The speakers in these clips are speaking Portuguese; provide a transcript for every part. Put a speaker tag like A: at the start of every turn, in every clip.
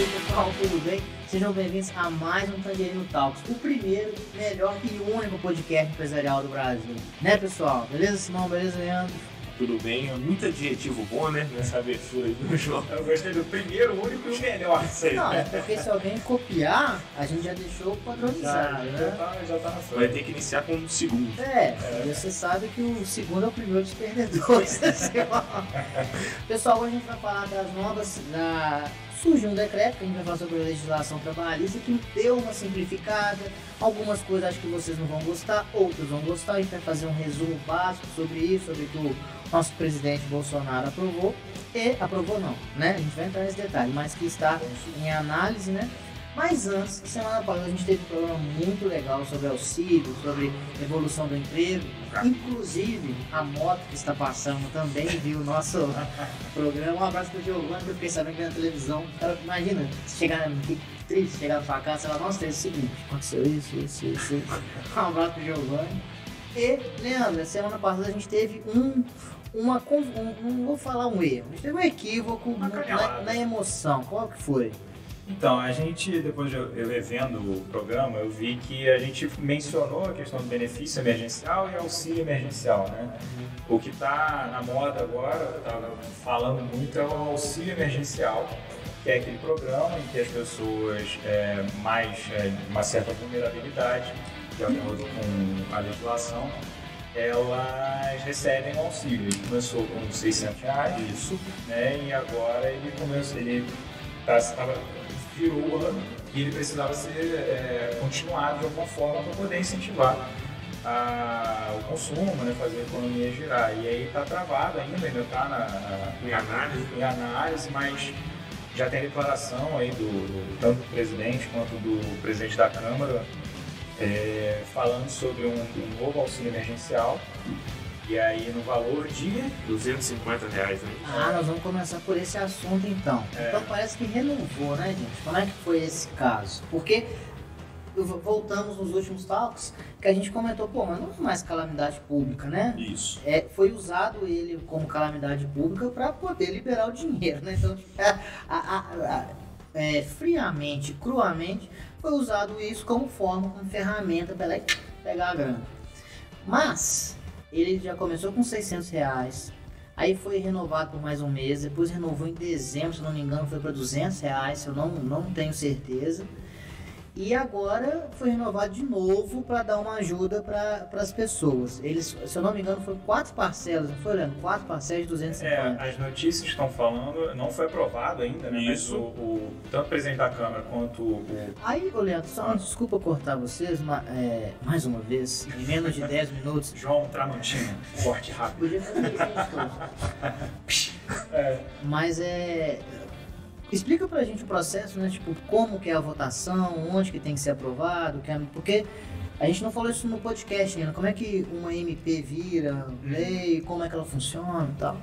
A: aí, pessoal, tudo bem? Sejam bem-vindos a mais um Tangerino Talks, o primeiro, melhor e único podcast empresarial do Brasil. Né, pessoal? Beleza, Simão? Beleza, Leandro?
B: Tudo bem, muito adjetivo bom, né? Nessa abertura aí do jogo.
C: Eu gostei do primeiro, o único e o melhor. Aí.
A: Não, é porque se alguém copiar, a gente já deixou padronizado,
C: já,
A: né?
C: já, tá, já tá na
B: Vai ter que iniciar com um segundo.
A: É, e você sabe que o segundo é o primeiro dos perdedores. né? Pessoal, hoje a gente vai falar das novas. Da... Surgiu um decreto que a gente vai falar sobre a legislação trabalhista que deu uma simplificada. Algumas coisas acho que vocês não vão gostar, outras vão gostar. A gente vai fazer um resumo básico sobre isso, sobre o que o nosso presidente Bolsonaro aprovou. E aprovou não, né? A gente vai entrar nesse detalhe, mas que está em análise, né? Mas antes, semana passada a gente teve um programa muito legal sobre auxílio, sobre evolução do emprego. Inclusive, a moto que está passando também viu o nosso programa. Um abraço pro Giovanni, que eu fiquei sabendo que na televisão. Cara, imagina, chegar triste, chegar na sua casa, lá, nossa, é o seguinte, aconteceu isso, isso, isso. isso. Um abraço pro Giovanni. E, Leandro, semana passada a gente teve um. Uma, um, não vou falar um erro, a gente teve um equívoco na, na emoção. Qual que foi?
C: Então, a gente, depois de eu eu revendo o programa, eu vi que a gente mencionou a questão do benefício emergencial e auxílio emergencial, né? O que está na moda agora, tá falando muito, é o auxílio emergencial, que é aquele programa em que as pessoas é, mais é, uma certa vulnerabilidade, de acordo com a legislação, elas recebem um auxílio. Ele começou com 600 reais,
B: Isso.
C: né? E agora ele começou, ele tá, tava, virou o ano e ele precisava ser é, continuado de alguma forma para poder incentivar a- o consumo, né? Fazer a economia girar. E aí está travado ainda, ainda está na, na-
B: Em análise.
C: em análise, mas já tem declaração aí do, do- tanto do presidente quanto do presidente da Câmara é, falando sobre um, um novo auxílio emergencial. E aí no valor de
B: 250 reais, né?
A: Ah, nós vamos começar por esse assunto então.
C: É.
A: Então parece que renovou, né, gente? Como é que foi esse caso? Porque voltamos nos últimos talks que a gente comentou, pô, mas não é mais calamidade pública, né?
B: Isso.
A: É, foi usado ele como calamidade pública para poder liberar o dinheiro, né? Então, a- a- a- é, friamente, cruamente, foi usado isso como forma, como ferramenta para ela pegar a grana. Mas ele já começou com 600 reais, aí foi renovado por mais um mês, depois renovou em dezembro, se não me engano, foi para 200 reais, eu não, não tenho certeza. E agora foi renovado de novo para dar uma ajuda para as pessoas. Eles, se eu não me engano, foram quatro parcelas, não foi, Leandro? Quatro parcelas de 250.
C: É, as notícias estão falando, não foi aprovado ainda, né?
B: Isso.
C: Mas o, o- tanto o presidente da Câmara quanto o.
A: Aí, ô Leandro, só desculpa cortar vocês, ma- é, mais uma vez, em menos de 10 minutos.
C: João Tramontina, corte rápido.
A: Podia fazer isso.
C: É,
A: Mas é. Explica pra gente o processo, né? Tipo, como que é a votação, onde que tem que ser aprovado, que é- porque a gente não falou isso no podcast ainda. Como é que uma MP vira lei, como é que ela funciona e tal.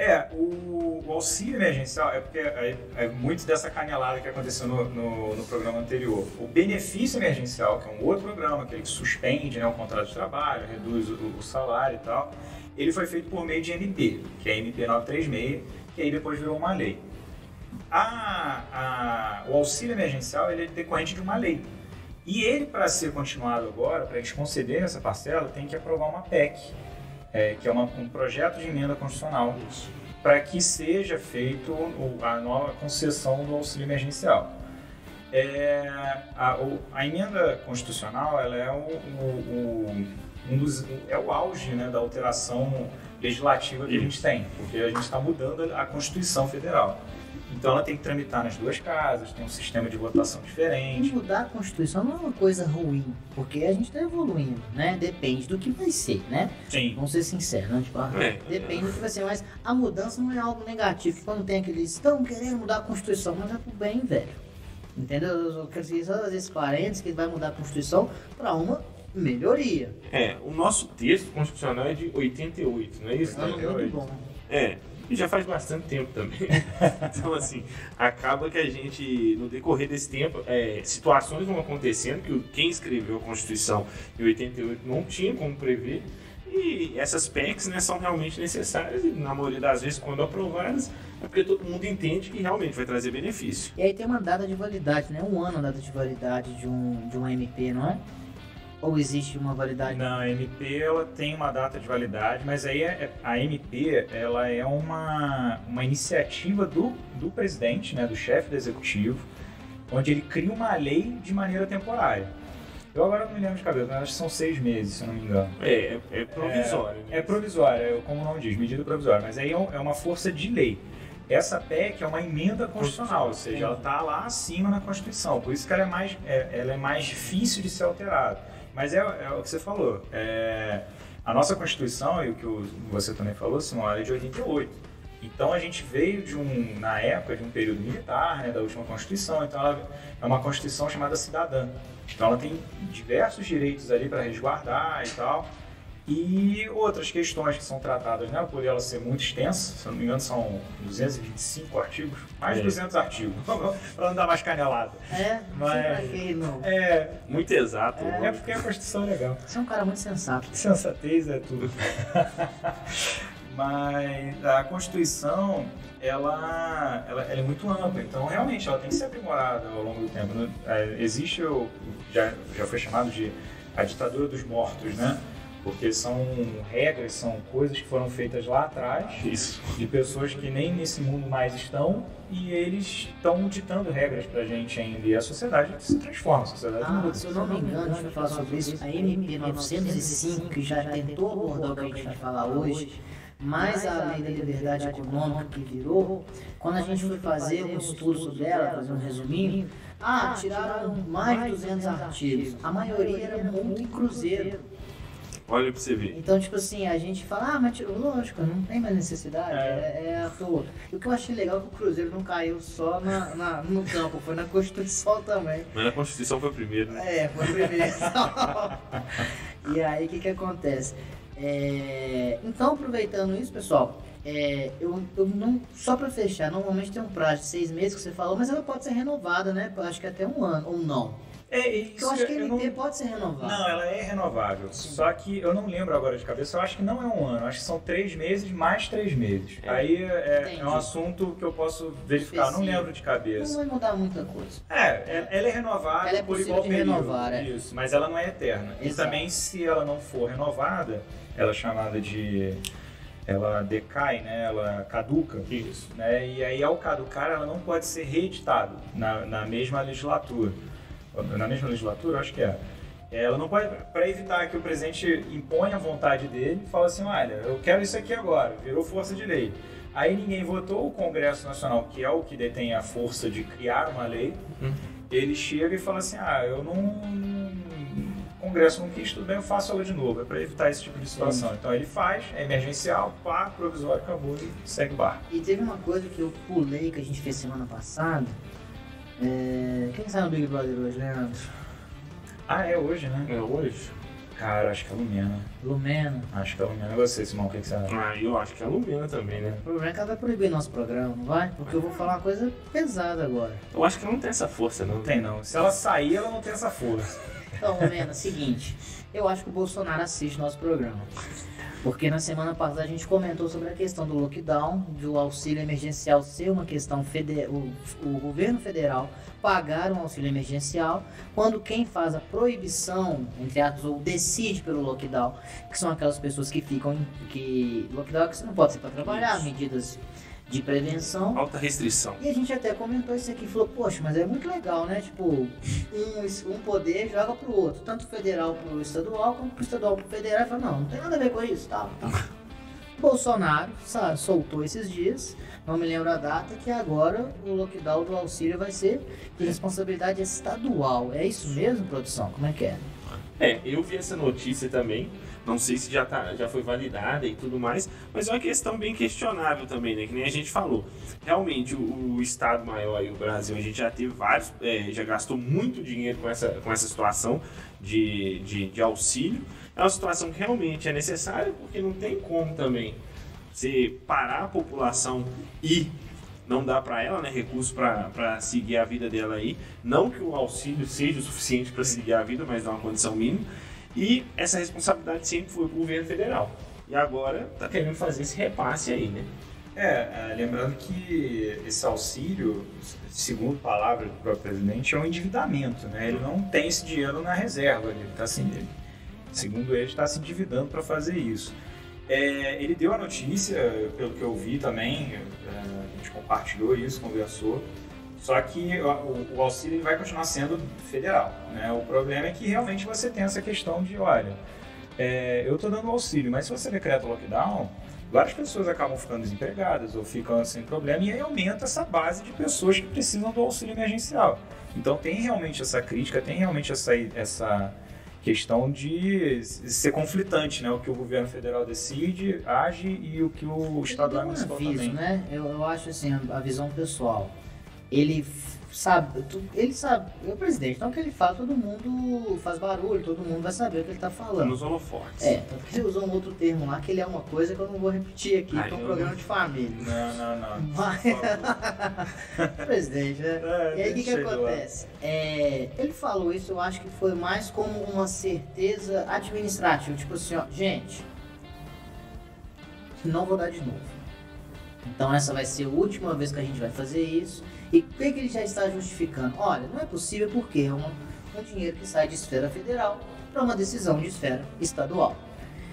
C: é o, o auxílio emergencial é porque é, é muito dessa canelada que aconteceu no, no, no programa anterior. O benefício emergencial, que é um outro programa, que suspende né, o contrato de trabalho, reduz o, o salário e tal, ele foi feito por meio de MP, que é a MP 936, que aí depois virou uma lei. A- a- o auxílio emergencial ele é decorrente de uma lei. E ele, para ser continuado agora, para eles concederem essa parcela, tem que aprovar uma PEC, é, que é uma- um projeto de emenda constitucional, para que seja feito a nova concessão do auxílio emergencial. É, a, o- a emenda constitucional ela é, o, o- o- um dos, é o auge né, da alteração legislativa que a gente tem, porque a gente está mudando a Constituição Federal. Então ela tem que tramitar nas duas casas, tem um sistema de votação
A: E
C: diferente.
A: mudar a Constituição não é uma coisa ruim, porque a gente tá evoluindo, né? Depende do que vai ser, né?
C: Sim.
A: Vamos ser sinceros, né? Tipo,
B: É.
A: depende do que vai ser, mas a mudança não é algo negativo. Quando tem aqueles estão querendo mudar a Constituição, mas é pro bem, velho. Entendeu? Eu quero dizer só fazer esse parênteses que vai mudar a Constituição para uma melhoria.
B: É, o nosso texto constitucional é de 88, não é isso?
A: Então,
C: Entendeu?
A: muito bom.
B: É, e já faz bastante tempo também. então, assim, acaba que a gente, no decorrer desse tempo, é, situações vão acontecendo que quem escreveu a Constituição em 88 não tinha como prever, E essas PECs né, são realmente necessárias e, na maioria das vezes, quando aprovadas, é porque todo mundo entende que realmente vai trazer benefício.
A: E aí tem uma data de validade, né? Um ano a data de validade de um, de um MP, não é? Ou existe uma validade?
C: Não, a MP ela tem uma data de validade, mas aí é- é- a MP ela é uma, uma iniciativa do, do presidente, né, do chefe do executivo, onde ele cria uma lei de maneira temporária. Eu agora não me lembro de cabeça, mas acho que são seis meses, se eu não me engano.
B: É, é, é provisório.
C: É
B: né?
C: provisória, é como o nome diz, medida provisória, mas aí é é uma força de lei. Essa PEC é uma emenda constitucional, ou seja, ela está lá acima na Constituição, por isso que ela é mais, é, ela é mais difícil de ser alterada. Mas é, é o que você falou, é, a nossa Constituição, e o que você também falou, Simão, é de 88. Então a gente veio de um, na época, de um período militar, né, da última Constituição, então ela é uma Constituição chamada cidadã. Então ela tem diversos direitos ali para resguardar e tal. E outras questões que são tratadas, né, por ela ser muito extensa, se eu não me engano são 225 artigos, mais de
B: É.
C: 200 artigos, para não dar mais canelada.
A: É,
C: Mas-. É,
B: Muito exato.
A: É.
C: é porque a Constituição é legal.
A: Você é um cara muito sensato.
C: Sensatez é tudo. Mas a Constituição, ela, ela, ela é muito ampla, então realmente ela tem que ser aprimorada ao longo do tempo. né? É, Existe, o, já, já foi chamado de a ditadura dos mortos, né? Porque são regras, são coisas que foram feitas lá atrás,
B: Isso.
C: de pessoas que nem nesse mundo mais estão, e eles estão ditando regras pra gente ainda. E a sociedade se transforma, a sociedade
A: Ah,
C: muda.
A: se eu não me engano, deixa eu falar sobre isso. A MP 905, que já tentou abordar o que a gente vai falar hoje, mais a lei da liberdade econômica que virou, quando a gente foi fazer um estudo sobre ela, fazer um resuminho, ah, tiraram mais de 200 artigos. A maioria era multa em cruzeiro.
B: Olha pra você ver.
A: Então, tipo assim, a gente fala, ah, mas tirou, lógico, não tem mais necessidade,
C: É.
A: é, é à toa. E o que eu achei legal é que o Cruzeiro não caiu só na, na- no campo, foi na Constituição também.
B: Mas a Constituição foi o primeiro, né?
A: É, foi a primeira. e aí, o que que acontece? É, Então, aproveitando isso, pessoal, é, eu, eu não. Só pra fechar, normalmente tem um prazo de seis meses que você falou, mas ela pode ser renovada, né? Eu acho que até um ano, ou não.
C: É,
A: Porque eu acho que a
C: não-
A: pode ser renovada.
C: Não, ela é renovável. Só que eu não lembro agora de cabeça, eu acho que não é um ano, acho que são três meses mais três meses.
B: É.
C: Aí é, é um assunto que eu posso verificar, não lembro de
A: Não
C: cabeça.
A: vai mudar muita coisa.
C: É, é- ela é renovável
A: Ela é
C: por igual
A: de
C: período.
A: renovar, é.
C: Isso, mas ela não é eterna. E
A: Exato.
C: também se ela não for renovada, ela é chamada de. Ela decai, né? Ela caduca.
B: Isso.
C: né? E aí, ao caducar, ela não pode ser reeditada na, na mesma legislatura. Na mesma legislatura, acho que é. Ela não pode, para evitar que o presidente imponha a vontade dele, fala assim: olha, eu quero isso aqui agora, virou força de lei. Aí ninguém votou, o Congresso Nacional, que é o que detém a força de criar uma lei,
B: Uhum.
C: ele chega e fala assim: ah, eu não. O Congresso não quis, tudo bem, eu faço ela de novo. É para evitar esse tipo de situação. Então ele faz, é emergencial, pá, provisório, acabou e segue o barco.
A: E teve uma coisa que eu pulei que a gente fez semana passada. É... Quem sabe no Big Brother hoje, Leandro?
C: Ah, é hoje, né?
B: É hoje?
C: Cara, acho que é a Lumena.
A: Lumena.
C: Acho que é a Lumena. E você, Simão, o que, que você acha?
B: Ah, eu acho que é a Lumena também, né?
A: O problema é que ela vai proibir nosso programa, não vai? Porque eu vou falar uma coisa pesada agora.
B: Eu acho que ela não tem essa força, não.
C: Não tem, não. Se ela sair, ela não tem essa força.
A: Então, Lumena, seguinte. Eu acho que o Bolsonaro assiste nosso programa. Porque na semana passada a gente comentou sobre a questão do lockdown, do auxílio emergencial ser uma questão federal, o, o governo federal pagar um auxílio emergencial, quando quem faz a proibição, entre aspas, ou decide pelo lockdown, que são aquelas pessoas que ficam em, que lockdown é que você não pode ser para trabalhar, medidas de prevenção.
B: Alta restrição.
A: E a gente até comentou isso aqui, falou, poxa, mas é muito legal, né? Tipo, um, um poder joga pro outro, tanto federal pro estadual, como pro estadual pro federal, e fala, não, não tem nada a ver com isso, tal, tal. Bolsonaro sabe, soltou esses dias, não me lembro a data, que agora o lockdown do auxílio vai ser de responsabilidade estadual. É isso mesmo, produção? Como é que é?
B: É, eu vi essa notícia também. Não sei se já, tá, já foi validada e tudo mais, mas é uma questão bem questionável também, né? Que nem a gente falou. Realmente, o, o Estado maior e o Brasil, a gente já teve vários, é, já gastou muito dinheiro com essa, com essa situação de, de, de auxílio. É uma situação que realmente é necessária, porque não tem como também você parar a população e não dá para ela né, recurso para seguir a vida dela aí. Não que o auxílio seja o suficiente para seguir a vida, mas dá uma condição mínima. E essa responsabilidade sempre foi pro governo federal. E agora tá querendo fazer esse repasse aí, né?
C: É, é, lembrando que esse auxílio, segundo palavras do próprio presidente, é um endividamento, né? Ele não tem esse dinheiro na reserva, ele está ele, segundo ele, está se endividando para fazer isso. É, ele deu a notícia, pelo que eu vi também, é, a gente compartilhou isso, conversou, só que o, o auxílio vai continuar sendo federal, né? O problema é que realmente você tem essa questão de, olha, é, eu estou dando auxílio, mas se você decreta o lockdown, várias pessoas acabam ficando desempregadas ou ficam sem problema e aí aumenta essa base de pessoas que precisam do auxílio emergencial. Então tem realmente essa crítica, tem realmente essa, essa questão de ser conflitante, né? O que o governo federal decide, age e o que o estadual
A: municipal um aviso, também. né? Eu, eu acho assim, a visão pessoal. Ele sabe, ele sabe, é o presidente, então o que ele fala, todo mundo faz barulho, todo mundo vai saber o que ele está falando.
B: Nos holofotes.
A: É, tanto que ele usou um outro termo lá, que ele é uma coisa que eu não vou repetir aqui, Ai, que é um programa não... de família.
C: Não, não, não.
A: Mas... presidente, né? É, e aí o que, que acontece? É, ele falou isso, eu acho que foi mais como uma certeza administrativa, tipo assim, ó, gente, não vou dar de novo. Então essa vai ser a última vez que a gente vai fazer isso. E o que, que ele já está justificando? Olha, não é possível porque é um, um dinheiro que sai de esfera federal para uma decisão de esfera estadual.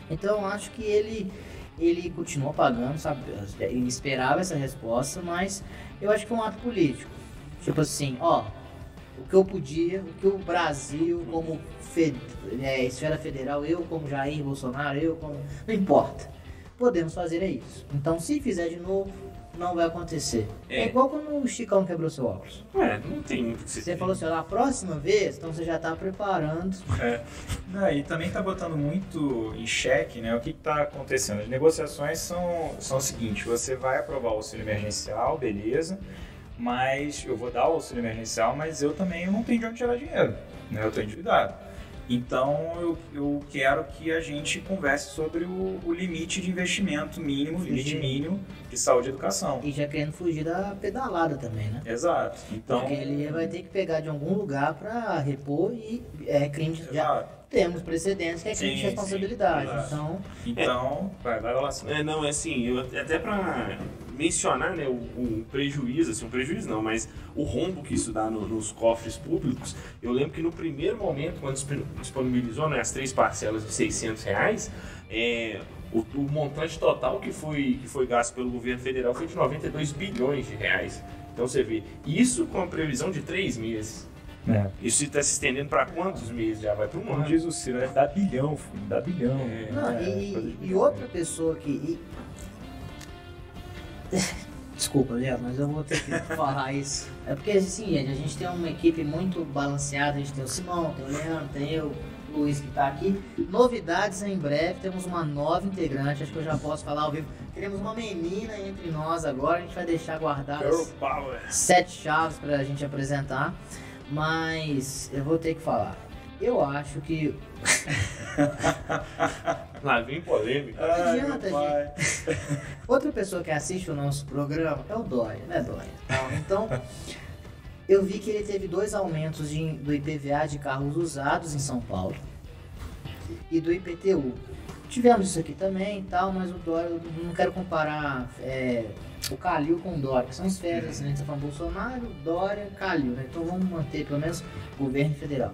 A: Então eu acho que ele ele continua pagando, sabe? Ele esperava essa resposta, mas eu acho que foi um ato político. Tipo assim, ó, o que eu podia, o que o Brasil, como fed, é, esfera federal, eu como Jair Bolsonaro, eu como. Não importa. Podemos fazer é isso. Então, se fizer de novo, não vai acontecer. É, é igual quando o Chicão quebrou seu óculos.
B: É, não tem muito
A: que Você falou assim, na próxima vez, então você já está preparando.
C: É. Não, e também está botando muito em xeque, né? O que está acontecendo? As negociações são, são o seguinte, você vai aprovar o auxílio emergencial, beleza, mas eu vou dar o auxílio emergencial, mas eu também não tenho de onde tirar dinheiro, né? Eu estou endividado. Então eu, eu quero que a gente converse sobre o, o limite de investimento mínimo, fugir. limite mínimo de saúde e educação.
A: E já querendo fugir da pedalada também, né?
C: Exato. Então,
A: Porque ele vai ter que pegar de algum lugar para repor e é crime de. Já temos precedentes que é crime sim, de responsabilidade. Sim, então.
C: Então,
B: é, vai, vai lá. É, não, é assim, eu, até para mencionar né, o, o, prejuízo, assim, um prejuízo não, mas o rombo que isso dá no, nos cofres públicos. Eu lembro que no primeiro momento, quando disponibilizou né, as três parcelas de 600 reais, é, o, o, montante total que foi, que foi gasto pelo governo federal foi de 92 bilhões de reais. Então você vê, isso com a previsão de três meses. É. Isso está se estendendo para quantos meses? Já vai para um ano.
C: diz o Ciro, né? dá bilhão, filho, dá bilhão.
A: É. Não, é, e, e, outra pessoa que. E, Desculpa, Léo, mas eu vou ter que falar isso. É porque, assim, a gente tem uma equipe muito balanceada. A gente tem o Simão, tem o Leandro, tem eu, o Luiz que está aqui. Novidades em breve. Temos uma nova integrante, acho que eu já posso falar ao vivo. Teremos uma menina entre nós agora. A gente vai deixar guardadas sete chaves para a gente apresentar. Mas eu vou ter que falar. Eu acho que.
B: Lá vem polêmica.
A: Não adianta, gente. Outra pessoa que assiste o nosso programa é o Dória, né, Dória? Então, eu vi que ele teve dois aumentos de, do IPVA de carros usados em São Paulo e do IPTU. Tivemos isso aqui também e tal, mas o Dória, eu não quero comparar é, o Calil com o Dória, que são esferas, né? A gente tá falando Bolsonaro, Dória, Calil, né? Então vamos manter pelo menos o governo federal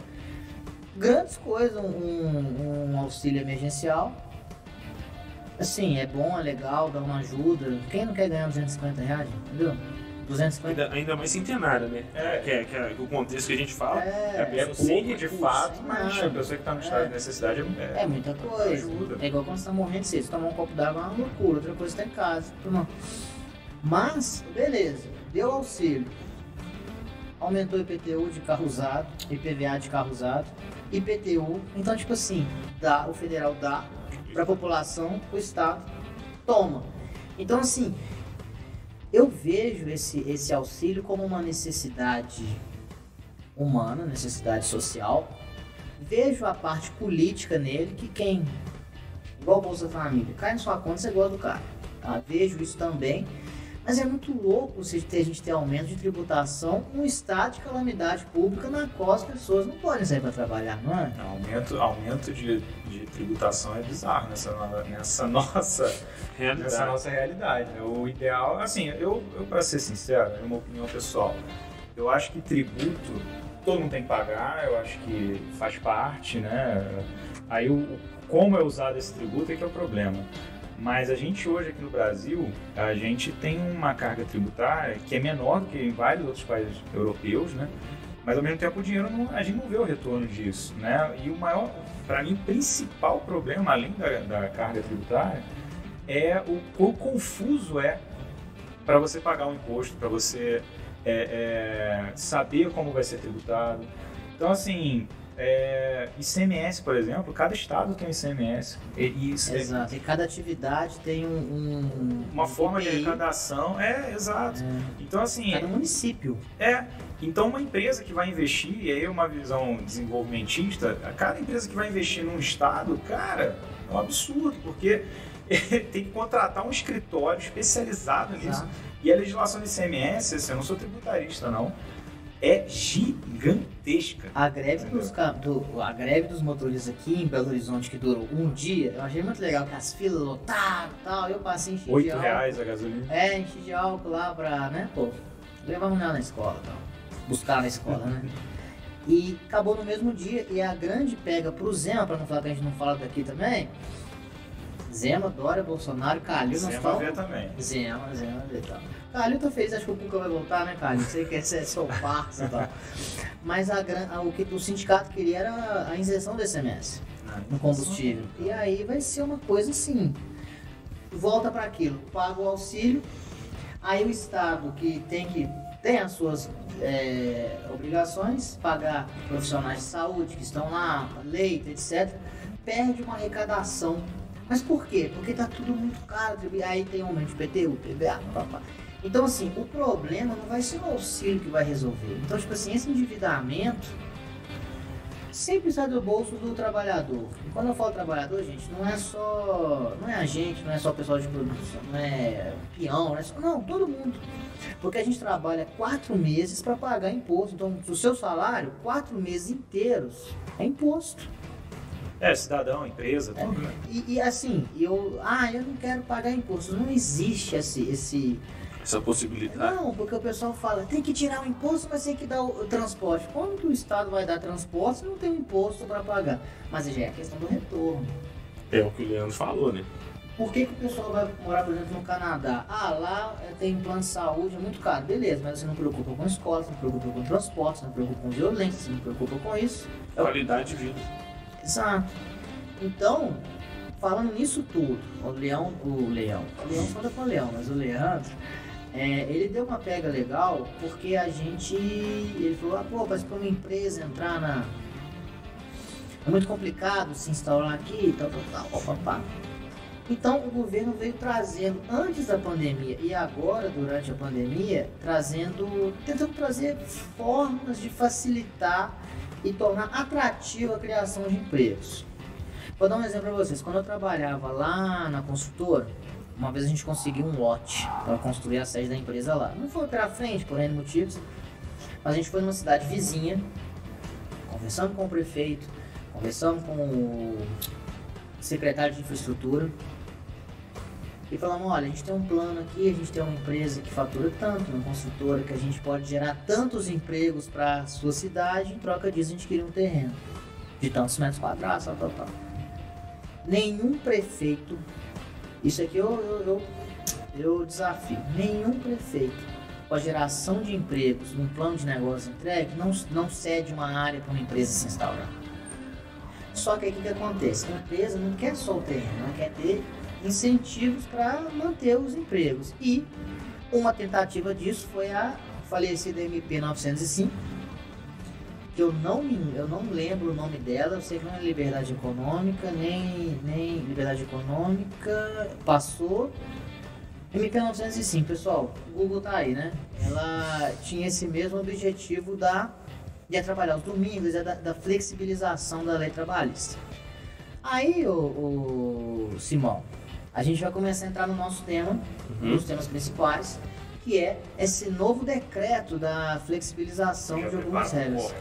A: grandes coisas, um, um, auxílio emergencial. Assim, é bom, é legal, dá uma ajuda. Quem não quer ganhar 250 reais, entendeu? 250.
B: Ainda, ainda mais centenária, né? É, que, é, que é o contexto que a gente fala.
C: É, é, é pouco de fato, mas a pessoa que está no estado de necessidade é,
A: é muita coisa. Ajuda. É igual quando você está morrendo de sede, tomar um copo d'água é uma loucura, outra coisa está em casa. Mas, beleza, deu auxílio. Aumentou o IPTU de carro usado, IPVA de carro usado IPTU. Então, tipo assim, dá, o federal dá para a população, o Estado toma. Então, assim, eu vejo esse, esse auxílio como uma necessidade humana, necessidade social. Vejo a parte política nele, que quem, igual Bolsa Família, cai na sua conta, você gosta do cara. Tá? Vejo isso também, Mas é muito louco se a gente ter aumento de tributação num estado de calamidade pública na qual as pessoas não podem sair para trabalhar, não é?
C: Aumento, aumento de, de tributação é bizarro nessa, nessa nossa realidade. Nessa nossa realidade. Né? O ideal, assim, eu, eu para ser sincero, é uma opinião pessoal, eu acho que tributo todo mundo tem que pagar, eu acho que faz parte, né? Aí o, como é usado esse tributo é que é o problema. Mas a gente hoje aqui no Brasil, a gente tem uma carga tributária que é menor do que em vários outros países europeus, né? Mas ao mesmo tempo o dinheiro não, a gente não vê o retorno disso, né? E o maior, para mim, principal problema, além da, da carga tributária, é o quão confuso é para você pagar um imposto, para você é, é, saber como vai ser tributado. Então, assim, é, ICMS, por exemplo, cada estado tem um ICMS.
A: E, isso exato. É, e cada atividade tem um, um
C: uma um forma de arrecadação. É, exato. É. Então, assim.
A: Cada município.
C: É. Então, uma empresa que vai investir, e aí uma visão desenvolvimentista, cada empresa que vai investir num estado, cara, é um absurdo, porque tem que contratar um escritório especializado nisso. Exato. E a legislação do ICMS, assim, eu não sou tributarista, não é gigantesca.
A: A greve, dos, do, a greve dos motoristas aqui em Belo Horizonte, que durou um dia, eu achei muito legal, que as filas lotaram e tal, eu passei enchi
C: Oito de álcool. reais a gasolina?
A: É, enchi de álcool lá pra, né, pô, levar a mulher na escola e tal, buscar na escola, né. E acabou no mesmo dia, e a grande pega pro Zema, pra não falar que a gente não fala daqui também, Zema, Dória, Bolsonaro, Calil,
C: nós Zema também.
A: Zema, Zema vê tal. Calil tá feliz, acho que o Cuca vai voltar, né, Calil? Você quer ser seu parça e tal. Mas a, a, o que o sindicato queria era a inserção do SMS ah, no combustível. E aí vai ser uma coisa assim, volta para aquilo, paga o auxílio, aí o Estado que tem que tem as suas é, obrigações, pagar profissionais de saúde que estão lá, leite, etc., perde uma arrecadação mas por quê? Porque tá tudo muito caro, aí tem aumento de PTU, PVA, papá. Então, assim, o problema não vai ser o auxílio que vai resolver. Então, tipo assim, esse endividamento sempre sai do bolso do trabalhador. E quando eu falo trabalhador, gente, não é só. Não é a gente, não é só o pessoal de produção, não é peão, não é só. Não, todo mundo. Porque a gente trabalha quatro meses para pagar imposto. Então, o seu salário, quatro meses inteiros, é imposto.
C: É, cidadão, empresa, tudo, é. né?
A: E, e, assim, eu. Ah, eu não quero pagar imposto. Não existe esse, esse.
B: Essa possibilidade.
A: Não, porque o pessoal fala, tem que tirar o imposto, mas tem que dar o, transporte. Como que o Estado vai dar transporte se não tem imposto para pagar? Mas já é a questão do retorno.
B: É o que o Leandro falou, né?
A: Por que, que o pessoal vai morar, por exemplo, no Canadá? Ah, lá é, tem plano de saúde, é muito caro. Beleza, mas você não preocupa com escola, você não preocupa com transporte, você não preocupa com violência, você não preocupa com isso.
B: Qualidade de vida.
A: Exato. Então, falando nisso tudo, o Leão, o Leão, o Leão fala com o Leão, mas o Leandro, é, ele deu uma pega legal porque a gente, ele falou, ah, pô, mas para uma empresa entrar na... É muito complicado se instalar aqui, tal, tal, tal, papá. Então o governo veio trazendo, antes da pandemia e agora durante a pandemia, trazendo, tentando trazer formas de facilitar e tornar atrativa a criação de empregos. Vou dar um exemplo para vocês. Quando eu trabalhava lá na consultora, uma vez a gente conseguiu um lote para construir a sede da empresa lá. Não foi para frente por N motivos, mas a gente foi numa cidade vizinha, conversando com o prefeito, conversando com o secretário de infraestrutura, e falamos, olha, a gente tem um plano aqui, a gente tem uma empresa que fatura tanto, uma construtora que a gente pode gerar tantos empregos para a sua cidade, em troca disso a gente queria um terreno de tantos metros quadrados, tal, tal, tal. Nenhum prefeito, isso aqui eu, eu, eu, eu desafio, nenhum prefeito com a geração de empregos num plano de negócio entregue não, não cede uma área para uma empresa se instaurar. Só que aí o que, acontece? A empresa não quer só o terreno, ela quer ter incentivos para manter os empregos. E uma tentativa disso foi a falecida MP 905, que eu não, eu não lembro o nome dela, eu sei que não é Liberdade Econômica, nem, nem Liberdade Econômica, passou. MP 905, pessoal, o Google tá aí, né? Ela tinha esse mesmo objetivo da, de trabalhar os domingos, da, da flexibilização da lei trabalhista. Aí, o, o Simão, a gente vai começar a entrar no nosso tema, um
B: Uhum.
A: dos temas principais, que é esse novo decreto da flexibilização de algumas
C: um
A: regras.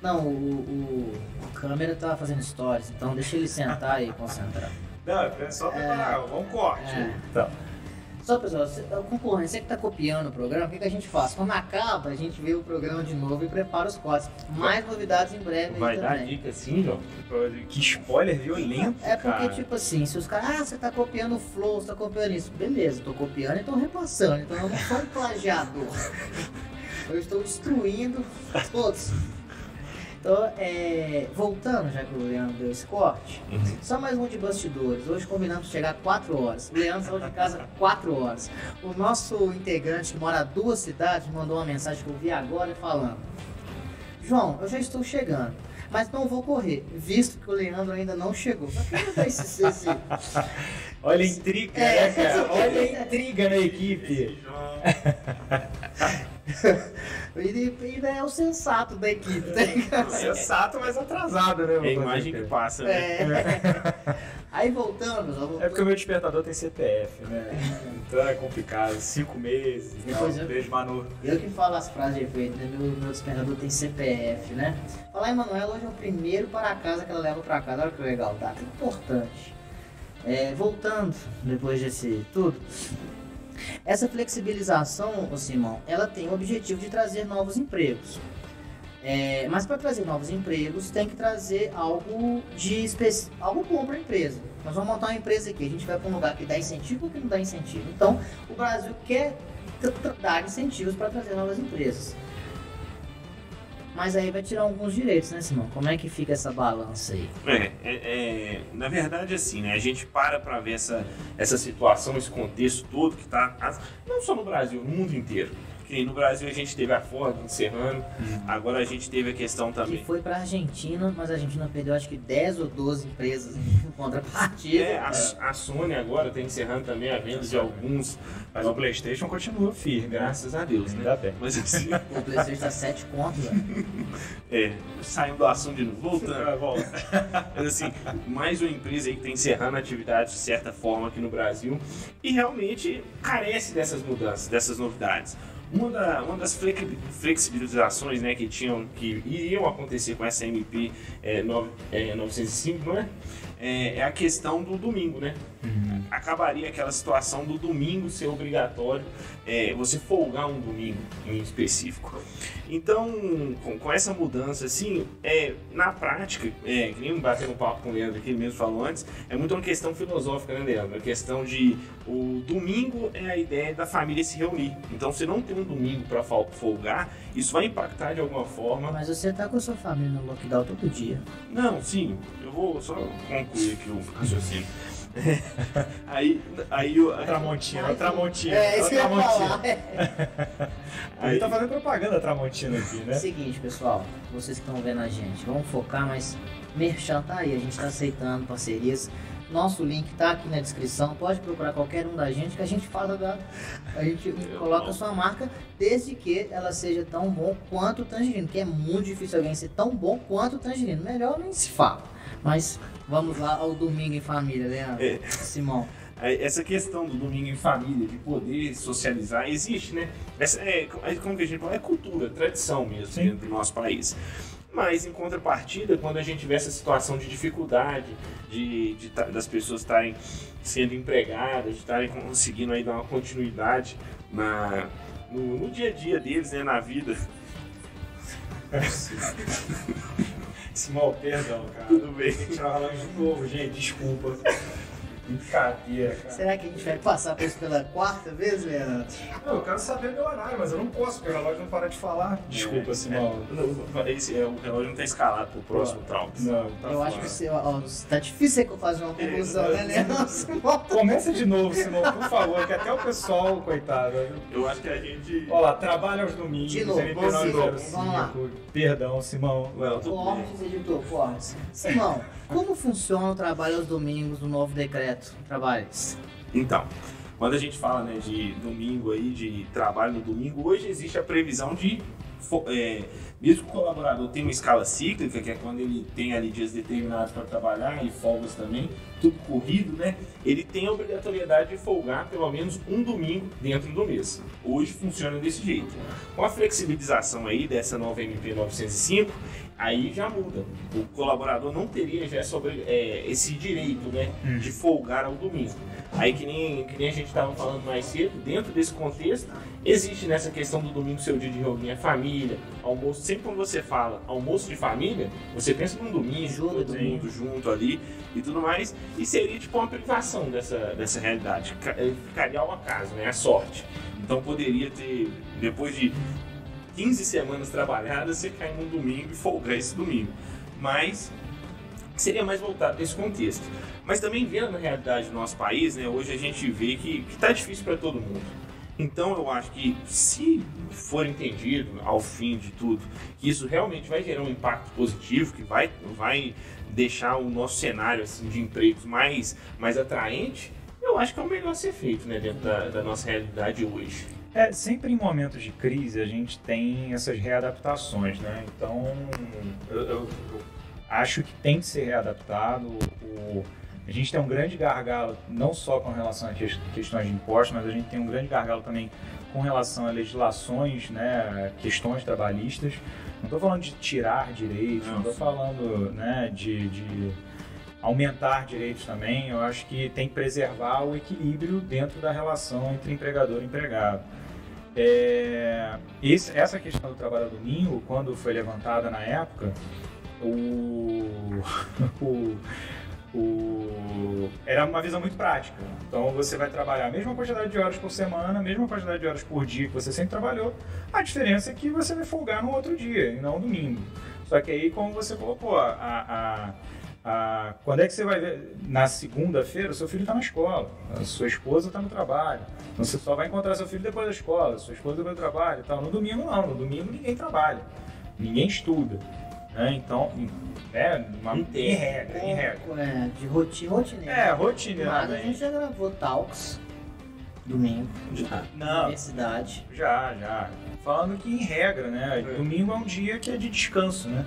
A: Não, o, o, o câmera tá fazendo stories, então deixa ele sentar e concentrar.
C: Não, é só preparar, vamos corte.
A: É.
C: Então,
A: Só pessoal, o concorrente, você que tá copiando o programa, o que, que a gente faz? Quando acaba, a gente vê o programa de novo e prepara os cortes. Mais novidades em breve
B: Vai dar
A: também.
B: dica assim, João?
C: que spoiler violento,
A: É porque,
C: cara.
A: tipo assim, se os caras, ah, você tá copiando o flow, você tá copiando isso. Beleza, tô copiando e tô repassando. Então eu não sou um plagiador. Eu estou destruindo todos. Então, é, voltando, já que o Leandro deu esse corte,
B: Uhum.
A: só mais um de bastidores. Hoje combinamos chegar 4 horas. O Leandro saiu de casa 4 horas. O nosso integrante que mora a duas cidades mandou uma mensagem que eu vi agora falando: João, eu já estou chegando. Mas não vou correr, visto que o Leandro ainda não chegou. Esse, esse,
C: Olha a intriga,
A: É.
C: né, cara? Olha a intriga na equipe.
A: Ele ainda é o sensato da equipe, tá ligado?
C: Sensato, mas atrasado, né?
B: É a imagem que passa, né?
A: É. Aí voltando, pessoal,
C: É porque o meu despertador tem CPF, né? Então é complicado. Cinco meses. e tal.
A: Depois eu-
C: Beijo, Manu.
A: Eu que falo as frases de efeito, né? Meu, meu despertador tem CPF, né? Falar em Manuela, hoje é o primeiro para casa que ela leva para casa. Olha que legal, data importante. É, voltando, depois desse tudo, essa flexibilização, ô Simão, ela tem o objetivo de trazer novos empregos. É, mas para trazer novos empregos, tem que trazer algo de algo bom para a empresa. Nós vamos montar uma empresa aqui, a gente vai para um lugar que dá incentivo ou que não dá incentivo. Então, o Brasil quer dar incentivos para trazer novas empresas. Mas aí vai tirar alguns direitos, né, Simão? Como é que fica essa balança aí?
B: É, é, é, na verdade, assim, né? A gente para pra ver essa, essa situação, esse contexto todo que tá, as- não só no Brasil, no mundo inteiro. Que no Brasil a gente teve a Ford encerrando, agora a gente teve a questão
A: Que
B: também.
A: foi para a Argentina, mas a Argentina perdeu acho que 10 ou 12 empresas em contrapartida.
B: É, a, a Sony agora tá encerrando também a venda de alguns,
C: Mas o PlayStation continua firme, né?
B: graças a Deus, né?
C: Ainda bem.
B: Mas assim,
A: O PlayStation tá 7 contos, velho.
B: é, saindo do assunto de novo, voltando.
C: Volta.
B: Mas assim, mais uma empresa aí que está encerrando a atividade de certa forma aqui no Brasil e realmente carece dessas mudanças, dessas novidades. Uma, da- uma das flex- flexibilizações né, que, tinham, que iriam acontecer com essa MP é, nove- é, 905, não é? É, é a questão do domingo, né? Acabaria aquela situação do domingo ser obrigatório, é, você folgar um domingo em específico. Então, com, com essa mudança, assim, é, na prática, é, que nem bater um papo com o Leandro, que ele mesmo falou antes, é muito uma questão filosófica, né, Leandro? A questão de o domingo é a ideia da família se reunir. Então, se não tem um domingo para folgar, isso vai impactar de alguma forma.
A: Mas você tá com a sua família no lockdown todo dia.
B: Não, sim, eu vou só concluir aqui o raciocínio. Aí, aí, o-
C: A Tramontina, a Tramontina.
A: É, isso que eu falar. É.
C: Aí tá fazendo propaganda da Tramontina aqui, né?
A: Seguinte, pessoal, vocês que estão vendo a gente, vamos focar, mas Merchan tá aí, a gente tá aceitando parcerias. Nosso link tá aqui na descrição, pode procurar qualquer um da gente que a gente fala da. A gente coloca a sua marca, desde que ela seja tão bom quanto o tangerino, que é muito difícil alguém ser tão bom quanto o tangerino. Melhor nem se fala. Mas vamos lá ao domingo em família, Leandro.
B: É.
A: Simão.
B: Essa questão do domingo em família, de poder socializar, existe, né? Essa é, é como que a gente fala, é cultura, tradição mesmo
C: Sim.
B: dentro do nosso país. Mas em contrapartida, quando a gente vê essa situação de dificuldade, de, de das pessoas estarem sendo empregadas, de estarem conseguindo aí dar uma continuidade na, no, no dia a dia deles, né, na vida,
C: Simão, perdão, cara.
B: tudo bem.
C: Tem que tirar o relógio de novo, gente. Desculpa. Brincadeira, cara.
A: Será que a gente vai passar por isso pela quarta vez, Leandro?
C: Não, eu quero saber meu horário, mas eu não posso, porque o relógio não para de falar. Desculpa, Simão.
B: Não, Esse, é, o relógio não está escalado pro próximo trauma.
C: Não,
B: Tá
A: eu acho
B: fora.
A: que você, ó, tá difícil você fazer uma conclusão, né, Leandro? Simão?
C: Começa de novo, Simão, por favor, que até o pessoal, coitado.
B: Eu acho que a gente.
C: Olha lá, trabalha aos domingos,
A: De novo, de novo,
C: 905.
A: vamos lá.
C: Perdão, Simão.
A: Cortes, editor, cortes. Simão, como funciona o trabalho aos domingos do novo decreto trabalhista?
B: Então, quando a gente fala né, de domingo aí, de trabalho no domingo, hoje existe a previsão de. É, mesmo que o colaborador tenha uma escala cíclica, que é quando ele tem ali dias determinados para trabalhar e folgas também, tudo corrido, né? ele tem a obrigatoriedade de folgar pelo menos um domingo dentro do mês. Hoje funciona desse jeito. Com a flexibilização aí dessa nova MP 905, aí já muda. O colaborador não teria já sobre, é, esse direito né, de folgar ao domingo. Aí que nem, que nem a gente estava falando mais cedo, dentro desse contexto, existe nessa questão do domingo seu dia de reunir a família, almoço. Sempre quando você fala almoço de família, você pensa num domingo,
A: Junto,
B: todo mundo junto ali e tudo mais. E seria tipo uma privação dessa, dessa realidade. Eh, Ficaria ao acaso, né? A sorte. Então poderia ter, depois de 15 semanas trabalhadas, você cair num domingo e folgar esse domingo. Mas seria mais voltado nesse contexto. Mas também vendo na realidade do nosso país, né, hoje a gente vê que está difícil para todo mundo. Então eu acho que se for entendido ao fim de tudo que isso realmente vai gerar um impacto positivo, que vai, vai deixar o nosso cenário assim, de empregos mais, mais atraente, eu acho que é o melhor a ser feito né, dentro da, da nossa realidade hoje.
C: É, sempre em momentos de crise a gente tem essas readaptações, né? Então, eu, eu- eu acho que tem que ser readaptado. O- a gente tem um grande gargalo, não só com relação a ques- questões de impostos, mas a gente tem um grande gargalo também com relação a legislações, né, questões trabalhistas. Não estou falando de tirar direitos, não estou falando né, de- de aumentar direitos também, eu acho que tem que preservar o equilíbrio dentro da relação entre empregador e empregado. É, esse- essa questão do trabalho ao domingo, quando foi levantada na época, o, o- o- era uma visão muito prática. Então você vai trabalhar a mesma quantidade de horas por semana, a mesma quantidade de horas por dia que você sempre trabalhou. A diferença é que você vai folgar no outro dia e não no domingo. Só que aí, como você colocou, a, a- a- quando é que você vai ver? Na segunda-feira, o seu filho está na escola, a sua esposa está no trabalho. Então você só vai encontrar seu filho depois da escola, sua esposa depois do trabalho e tal. No domingo, não. No domingo, ninguém trabalha, ninguém estuda. né? Então, é, uma,
B: Não tem.
C: em regra, em regra.
A: É, de rotina, rotineiro.
C: É,
A: Mas a gente já gravou Talks domingo,
B: Já.
C: Não,
A: universidade.
C: já, já. Falando que em regra, né?
B: É.
C: Domingo é um dia que é de descanso, né?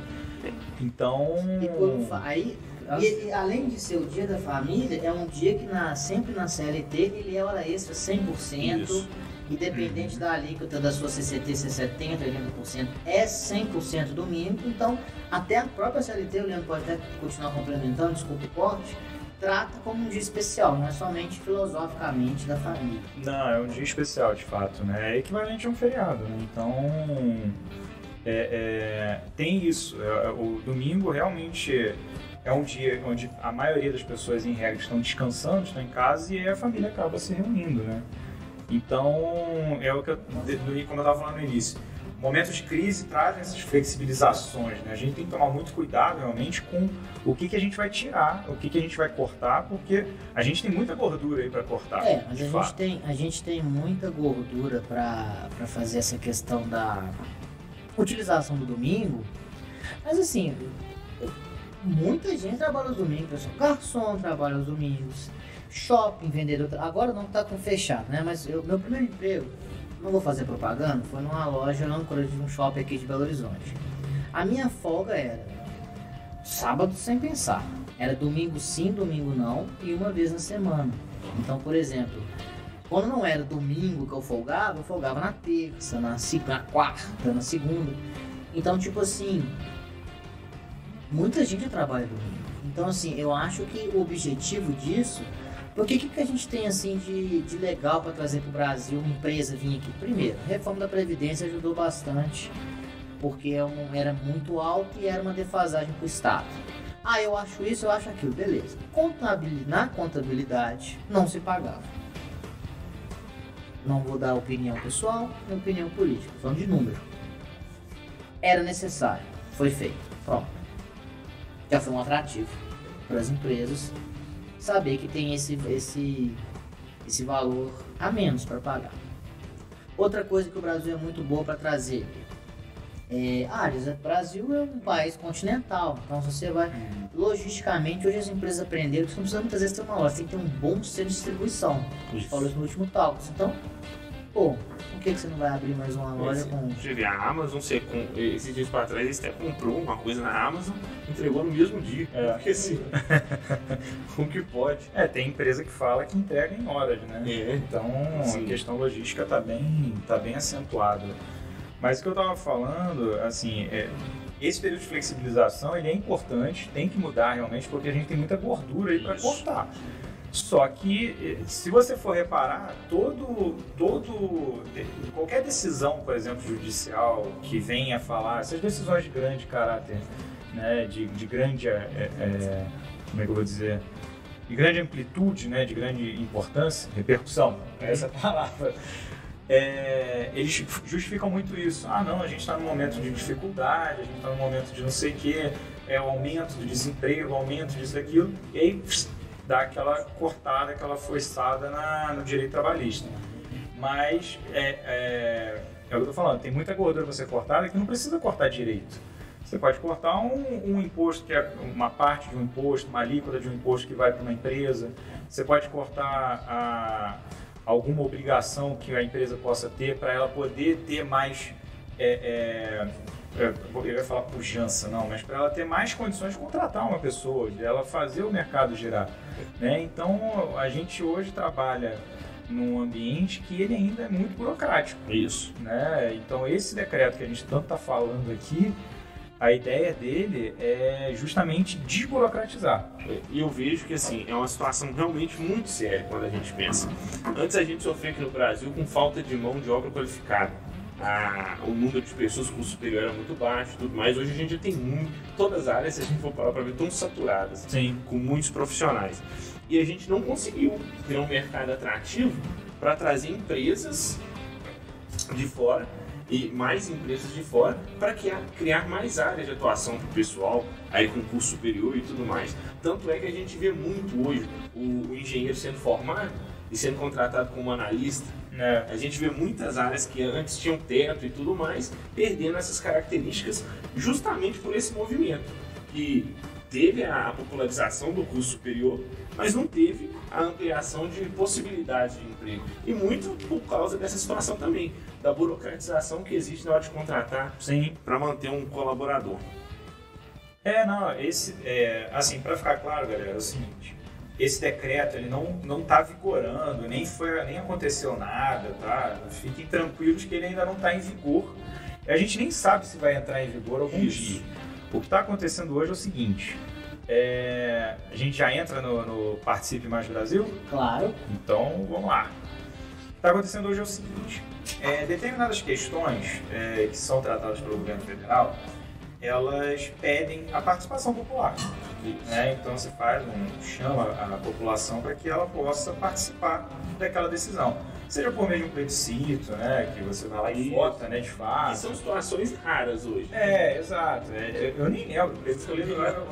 C: Então.
A: E quando aí, e- e além de ser o dia da família, é um dia que na, sempre na CLT ele é hora extra 100%,
B: Isso.
A: independente da alíquota da sua CCT ser 70%, 80%, é 100% domingo. Então, até a própria CLT, o Leandro pode até continuar complementando, desculpa o corte, trata como um dia especial, não é somente filosoficamente da família.
C: Não, é um dia especial de fato, né? É equivalente a um feriado, né? Então. É- é, tem isso. É- é- o domingo realmente é um dia onde a maioria das pessoas, em regra, estão descansando, estão em casa e a família acaba se reunindo, né? Então, é o que eu, como eu estava falando no início, momentos de crise trazem essas flexibilizações, né? A gente tem que tomar muito cuidado, realmente, com o que, que a gente vai tirar, o que, que a gente vai cortar, porque a gente tem muita gordura aí para cortar.
A: É, mas a
C: fato.
A: gente, tem, a gente tem muita gordura para fazer essa questão da utilização do domingo. Mas assim, muita gente trabalha os domingos, pessoal. Garçom trabalha os domingos. Shopping, vendedor. Agora não tá com fechado, né? Mas eu- meu primeiro emprego, não vou fazer propaganda, foi numa loja âncora de um shopping aqui de Belo Horizonte. A minha folga era sábado sem pensar. Era domingo sim, domingo não, e uma vez na semana. Então, por exemplo, quando não era domingo que eu folgava, eu folgava na terça, na, na quarta, na segunda. Então, tipo assim, muita gente trabalha domingo. Então, assim, eu acho que o objetivo disso. Porque o que, que a gente tem assim de, de legal para trazer para o Brasil uma empresa vir aqui? Primeiro, a reforma da Previdência ajudou bastante, porque é era muito alto e era uma defasagem para o Estado. Ah, eu acho isso, eu acho aquilo, beleza. Contabili- na contabilidade não se pagava. Não vou dar opinião pessoal nem opinião política, falando de número. Era necessário, foi feito, pronto. Já foi um atrativo para as empresas saber que tem esse, esse, esse valor a menos para pagar. Outra coisa que o Brasil é muito boa para trazer é áreas. O Brasil é um país continental, então você vai logisticamente hoje as empresas aprenderam que você não precisa muitas vezes ter uma loja, você tem que ter um bom centro de distribuição. A gente falou isso no último talk. Então, Pô, por que, que você não vai abrir mais uma loja
B: Esse-
A: com.
B: Você vê, a Amazon, você com, esses dias pra trás, eles até comprou uma coisa na Amazon, entregou no mesmo dia.
C: É.
B: Porque assim, como que pode?
C: É, tem empresa que fala que entrega em horas, né?
B: É.
C: Então
B: Sim.
C: a questão logística está bem, tá bem acentuada. Mas o que eu estava falando, assim, é, esse período de flexibilização ele é importante, tem que mudar realmente, porque a gente tem muita gordura aí para cortar. Só que, eh, se você for reparar, todo, todo, qualquer decisão, por exemplo, judicial que venha falar, essas decisões de grande caráter, né, de, de grande, eh, eh, como é que eu vou dizer, de grande amplitude, né, de grande importância, repercussão, é essa palavra. É, eles justificam muito isso. Ah, não, a gente está num momento de dificuldade, a gente está num momento de não sei o quê, é o aumento do desemprego, o aumento disso, daquilo, e aí pss, dá aquela cortada, aquela forçada na, no direito trabalhista. Mas é, é, é o que eu tô falando, tem muita gordura ser cortada que não precisa cortar direito. Você pode cortar um, um imposto que é uma parte de um imposto, uma alíquota de um imposto que vai para uma empresa. Você pode cortar a, alguma obrigação que a empresa possa ter para ela poder ter mais. É, é, é, eu ia falar pujança, não, mas para ela ter mais condições de contratar uma pessoa, de ela fazer o mercado girar. Né? Então a gente hoje trabalha num ambiente que ele ainda é muito burocrático
B: Isso.
C: né? Então esse decreto que a gente tanto está falando aqui, a ideia dele é justamente desburocratizar.
B: E eu vejo que assim, é uma situação realmente muito séria quando a gente pensa. Antes a gente sofria aqui no Brasil com falta de mão de obra qualificada. A- o número de pessoas com superior era muito baixo tudo mais. Hoje a gente já tem muito. Todas as áreas, se a gente for parar para ver, estão saturadas.
C: Sim.
B: com muitos profissionais. E a gente não conseguiu ter um mercado atrativo para trazer empresas de fora e mais empresas de fora para criar, mais áreas de atuação para o pessoal, aí com curso superior e tudo mais. Tanto é que a gente vê muito hoje o, o engenheiro sendo formado e sendo contratado como analista.
C: Né?
B: A gente vê muitas áreas que antes tinham teto e tudo mais, perdendo essas características justamente por esse movimento. Que teve a popularização do curso superior, mas não teve a ampliação de possibilidades de emprego. E muito por causa dessa situação também, da burocratização que existe na hora de contratar para manter um colaborador.
C: É, não, esse, é, assim, para ficar claro, galera, é o seguinte, esse decreto, ele não, não tá vigorando, nem, foi, nem aconteceu nada, tá? Fiquem tranquilos que ele ainda não está em vigor. A gente nem sabe se vai entrar em vigor algum
B: Isso.
C: dia. O que está acontecendo hoje é o seguinte, é, a gente já entra no, no Participe Mais Brasil?
A: Claro.
C: Então, vamos lá. O que está acontecendo hoje é o seguinte: é, determinadas questões é, que são tratadas pelo governo federal, elas pedem a participação popular. Né? Então, você faz um chama a população para que ela possa participar daquela decisão. Seja por meio de um plebiscito, né? Que você vai lá e vota, né? De
B: E
C: fato.
B: são situações raras hoje.
C: É, exato. É, eu, nem lembro.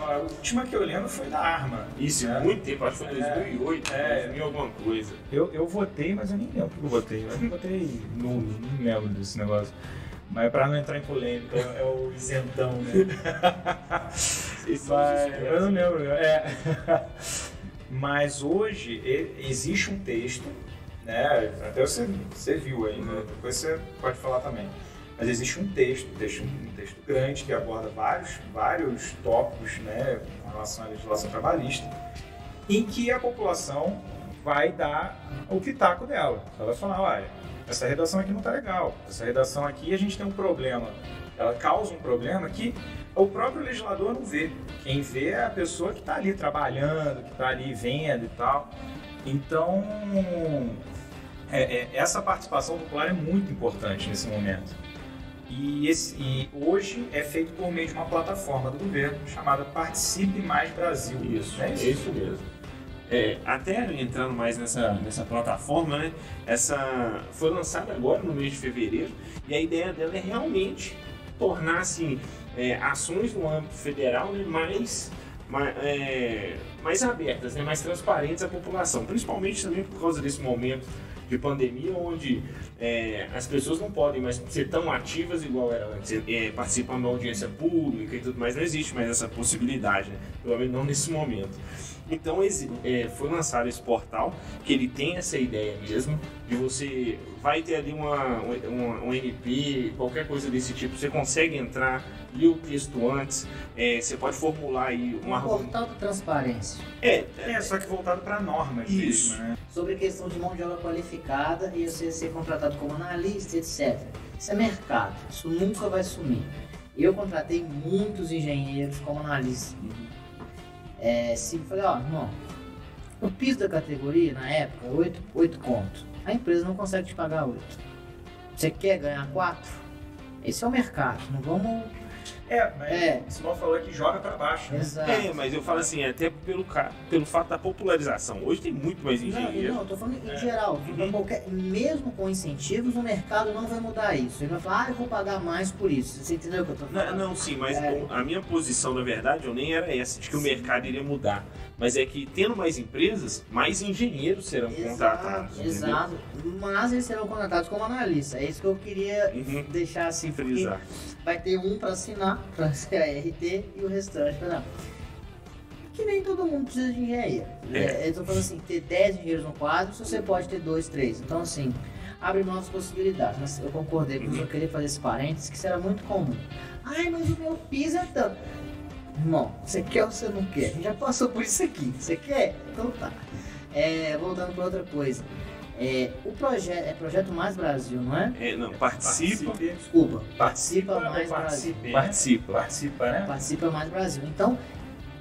C: a última que eu lembro foi da arma.
B: Isso,
C: né?
B: muito tempo, acho que foi em 2008,
C: É.
B: 2000 alguma coisa.
C: Eu, eu votei, mas eu nem lembro o que eu votei. Eu votei nulo, não lembro desse negócio. Mas pra não entrar em polêmica, é o isentão, né?
B: Os
C: Mas, eu não lembro. É. Mas hoje existe um texto, né? Até você, você viu aí, né? Depois você pode falar também. Mas existe um texto, um texto, um texto grande que aborda vários, vários tópicos, né? Com relação à legislação trabalhista, em que a população vai dar o pitaco dela. Ela vai falar, olha, essa redação aqui não tá legal. Essa redação aqui a gente tem um problema. Ela causa um problema que o próprio legislador não vê. Quem vê é a pessoa que está ali trabalhando, que está ali vendo e tal. Então, é- é- essa participação popular é muito importante nesse momento. E, esse- e hoje é feito por meio de uma plataforma do governo chamada Participe Mais Brasil.
B: Isso,
C: é
B: é
C: isso?
B: isso mesmo. É, até entrando mais nessa, nessa plataforma, né? Essa foi lançada agora no mês de fevereiro e a ideia dela é realmente tornar assim, é, ações no âmbito federal né, mais, mais, é, mais abertas, né, mais transparentes à população, principalmente também por causa desse momento de pandemia onde é, as pessoas não podem mais ser tão ativas igual era antes, é, participando da audiência pública e tudo mais, não existe mais essa possibilidade, né? pelo menos não nesse momento. Então é, foi lançado esse portal, que ele tem essa ideia mesmo, de você vai ter ali uma, uma- um MP, qualquer coisa desse tipo, você consegue entrar, ler o texto antes, é, você pode formular aí
A: Um
B: uma...
A: portal de transparência.
B: É,
C: É, só que voltado para normas
B: Isso.
C: mesmo, né?
A: Sobre questão de mão de obra qualificada e você ser contratado como analista, etc. Isso é mercado. Isso nunca vai sumir. Eu contratei muitos engenheiros como analista. É, se falei, ó, irmão, o piso da categoria, na época, 8, 8 conto. A empresa não consegue te pagar 8. Você quer ganhar 4? Esse é o mercado. Não vamos.
C: É, mas
A: É.
C: o Simão falou que joga para baixo, né?
A: Exato.
B: é, mas eu falo assim, até pelo, pelo fato da popularização. Hoje tem muito mais
A: Não,
B: engenheiro.
A: não, eu tô falando em
C: É.
A: geral.
B: Uhum.
A: Qualquer, mesmo com incentivos, o mercado não vai mudar isso. Ele vai falar, ah, eu vou pagar mais por isso. Você entendeu o que eu tô
B: Não,
A: falando?
B: não, sim, mas
A: É.
B: a minha posição, na verdade, eu nem era essa, de que o mercado iria mudar. Mas é que tendo mais empresas, mais engenheiros serão contratados.
A: Exato,
B: entendeu?
A: exato. Mas eles serão contratados como analista. É isso que eu queria
B: Uhum.
A: deixar assim, porque
B: Frisar.
A: Vai ter um para assinar, para ser a RT, e o restante para não. Que nem todo mundo precisa de engenheiro.
B: É.
A: É. Eles estão falando assim, ter 10 engenheiros no quadro, se você pode ter 2, 3. Então, assim, abre novas possibilidades. Mas eu concordei com eu queria fazer esse parênteses, que isso era muito comum. Ai, mas o meu piso é tanto. Irmão, você quer ou você não quer? Já passou por isso aqui. Você quer? Então tá. É, voltando para outra coisa. É, o projeto é Projeto Mais Brasil, não é?
B: É, não, participa.
C: Participe.
A: Desculpa.
C: Participa
A: Mais
C: ou
A: Brasil.
C: participe?
B: Participa.
C: Participa, né?
A: Participa Mais Brasil. Então,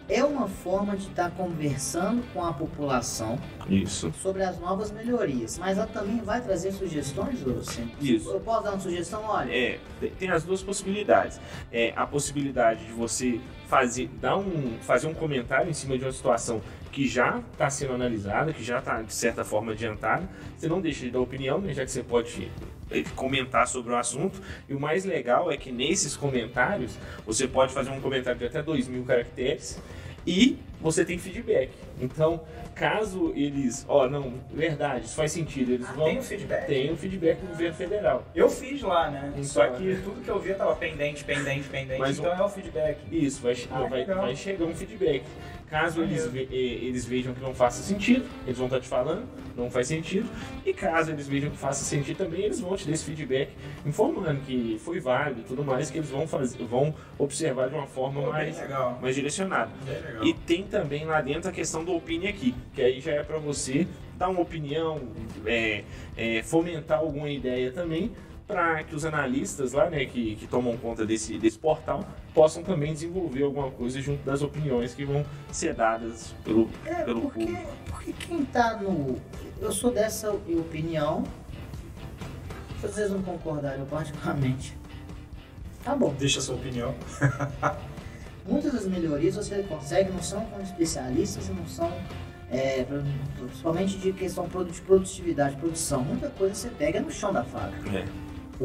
A: é uma forma de estar conversando com a população
B: Isso.
A: sobre as novas melhorias. Mas ela também vai trazer sugestões, você?
B: Isso.
A: Eu posso dar uma sugestão? Olha,
B: É, tem- tem as duas possibilidades. É, a possibilidade de você fazer, dar um, fazer um comentário em cima de uma situação que já está sendo analisada, que já está, de certa forma, adiantada. Você não deixa de dar opinião, né, já que você pode eh, comentar sobre o assunto. E o mais legal é que nesses comentários, você pode fazer um comentário de até 2 mil caracteres e você tem feedback. Então, caso eles... Ó, não, verdade, isso faz sentido. Eles
C: Ah,
B: vão...
C: tem o feedback?
B: Tem o feedback do governo federal.
C: Eu fiz lá, né?
B: Então,
C: Só que
B: né?
C: tudo que eu via tava pendente, pendente, pendente.
B: Mas
C: então é o feedback.
B: Isso, vai,
C: Ah,
B: vai, vai chegar um feedback. Caso eles, ve- eles vejam que não faça sentido, eles vão estar te falando, não faz sentido. E caso eles vejam que faça sentido também, eles vão te dar esse feedback informando que foi válido e tudo mais, que eles vão, fazer, vão observar de uma forma mais,
C: legal.
B: mais direcionada. E tem também lá dentro a questão do Opine Aqui, que aí já é para você dar uma opinião, é, é, fomentar alguma ideia também, para que os analistas lá, né, que, que tomam conta desse, desse portal, possam também desenvolver alguma coisa junto das opiniões que vão ser dadas pelo,
A: é,
B: pelo
A: porque,
B: público.
A: porque quem tá no. Eu sou dessa opinião. Se vocês não concordarem, eu particularmente. Tá bom.
C: Deixa a sua opinião.
A: Muitas das melhorias você consegue, não são com especialistas não são, é, principalmente de questão de produtividade, produção. Muita coisa você pega no chão da fábrica.
B: É.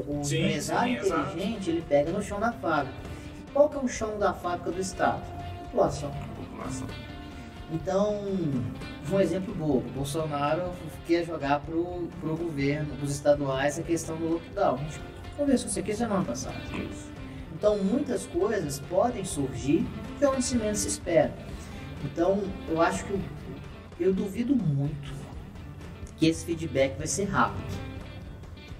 A: O
C: Sim,
A: empresário
C: sim, exato.
A: inteligente, ele pega no chão da fábrica. Qual que é o chão da fábrica do Estado? População.
B: População.
A: Então, um exemplo bobo, Bolsonaro quer jogar pro, pro governo, dos estaduais, a questão do lockdown. A gente conversou isso aqui semana passada.
B: Isso.
A: Então, muitas coisas podem surgir de onde se menos se espera. Então, eu acho que eu, eu duvido muito que esse feedback vai ser rápido,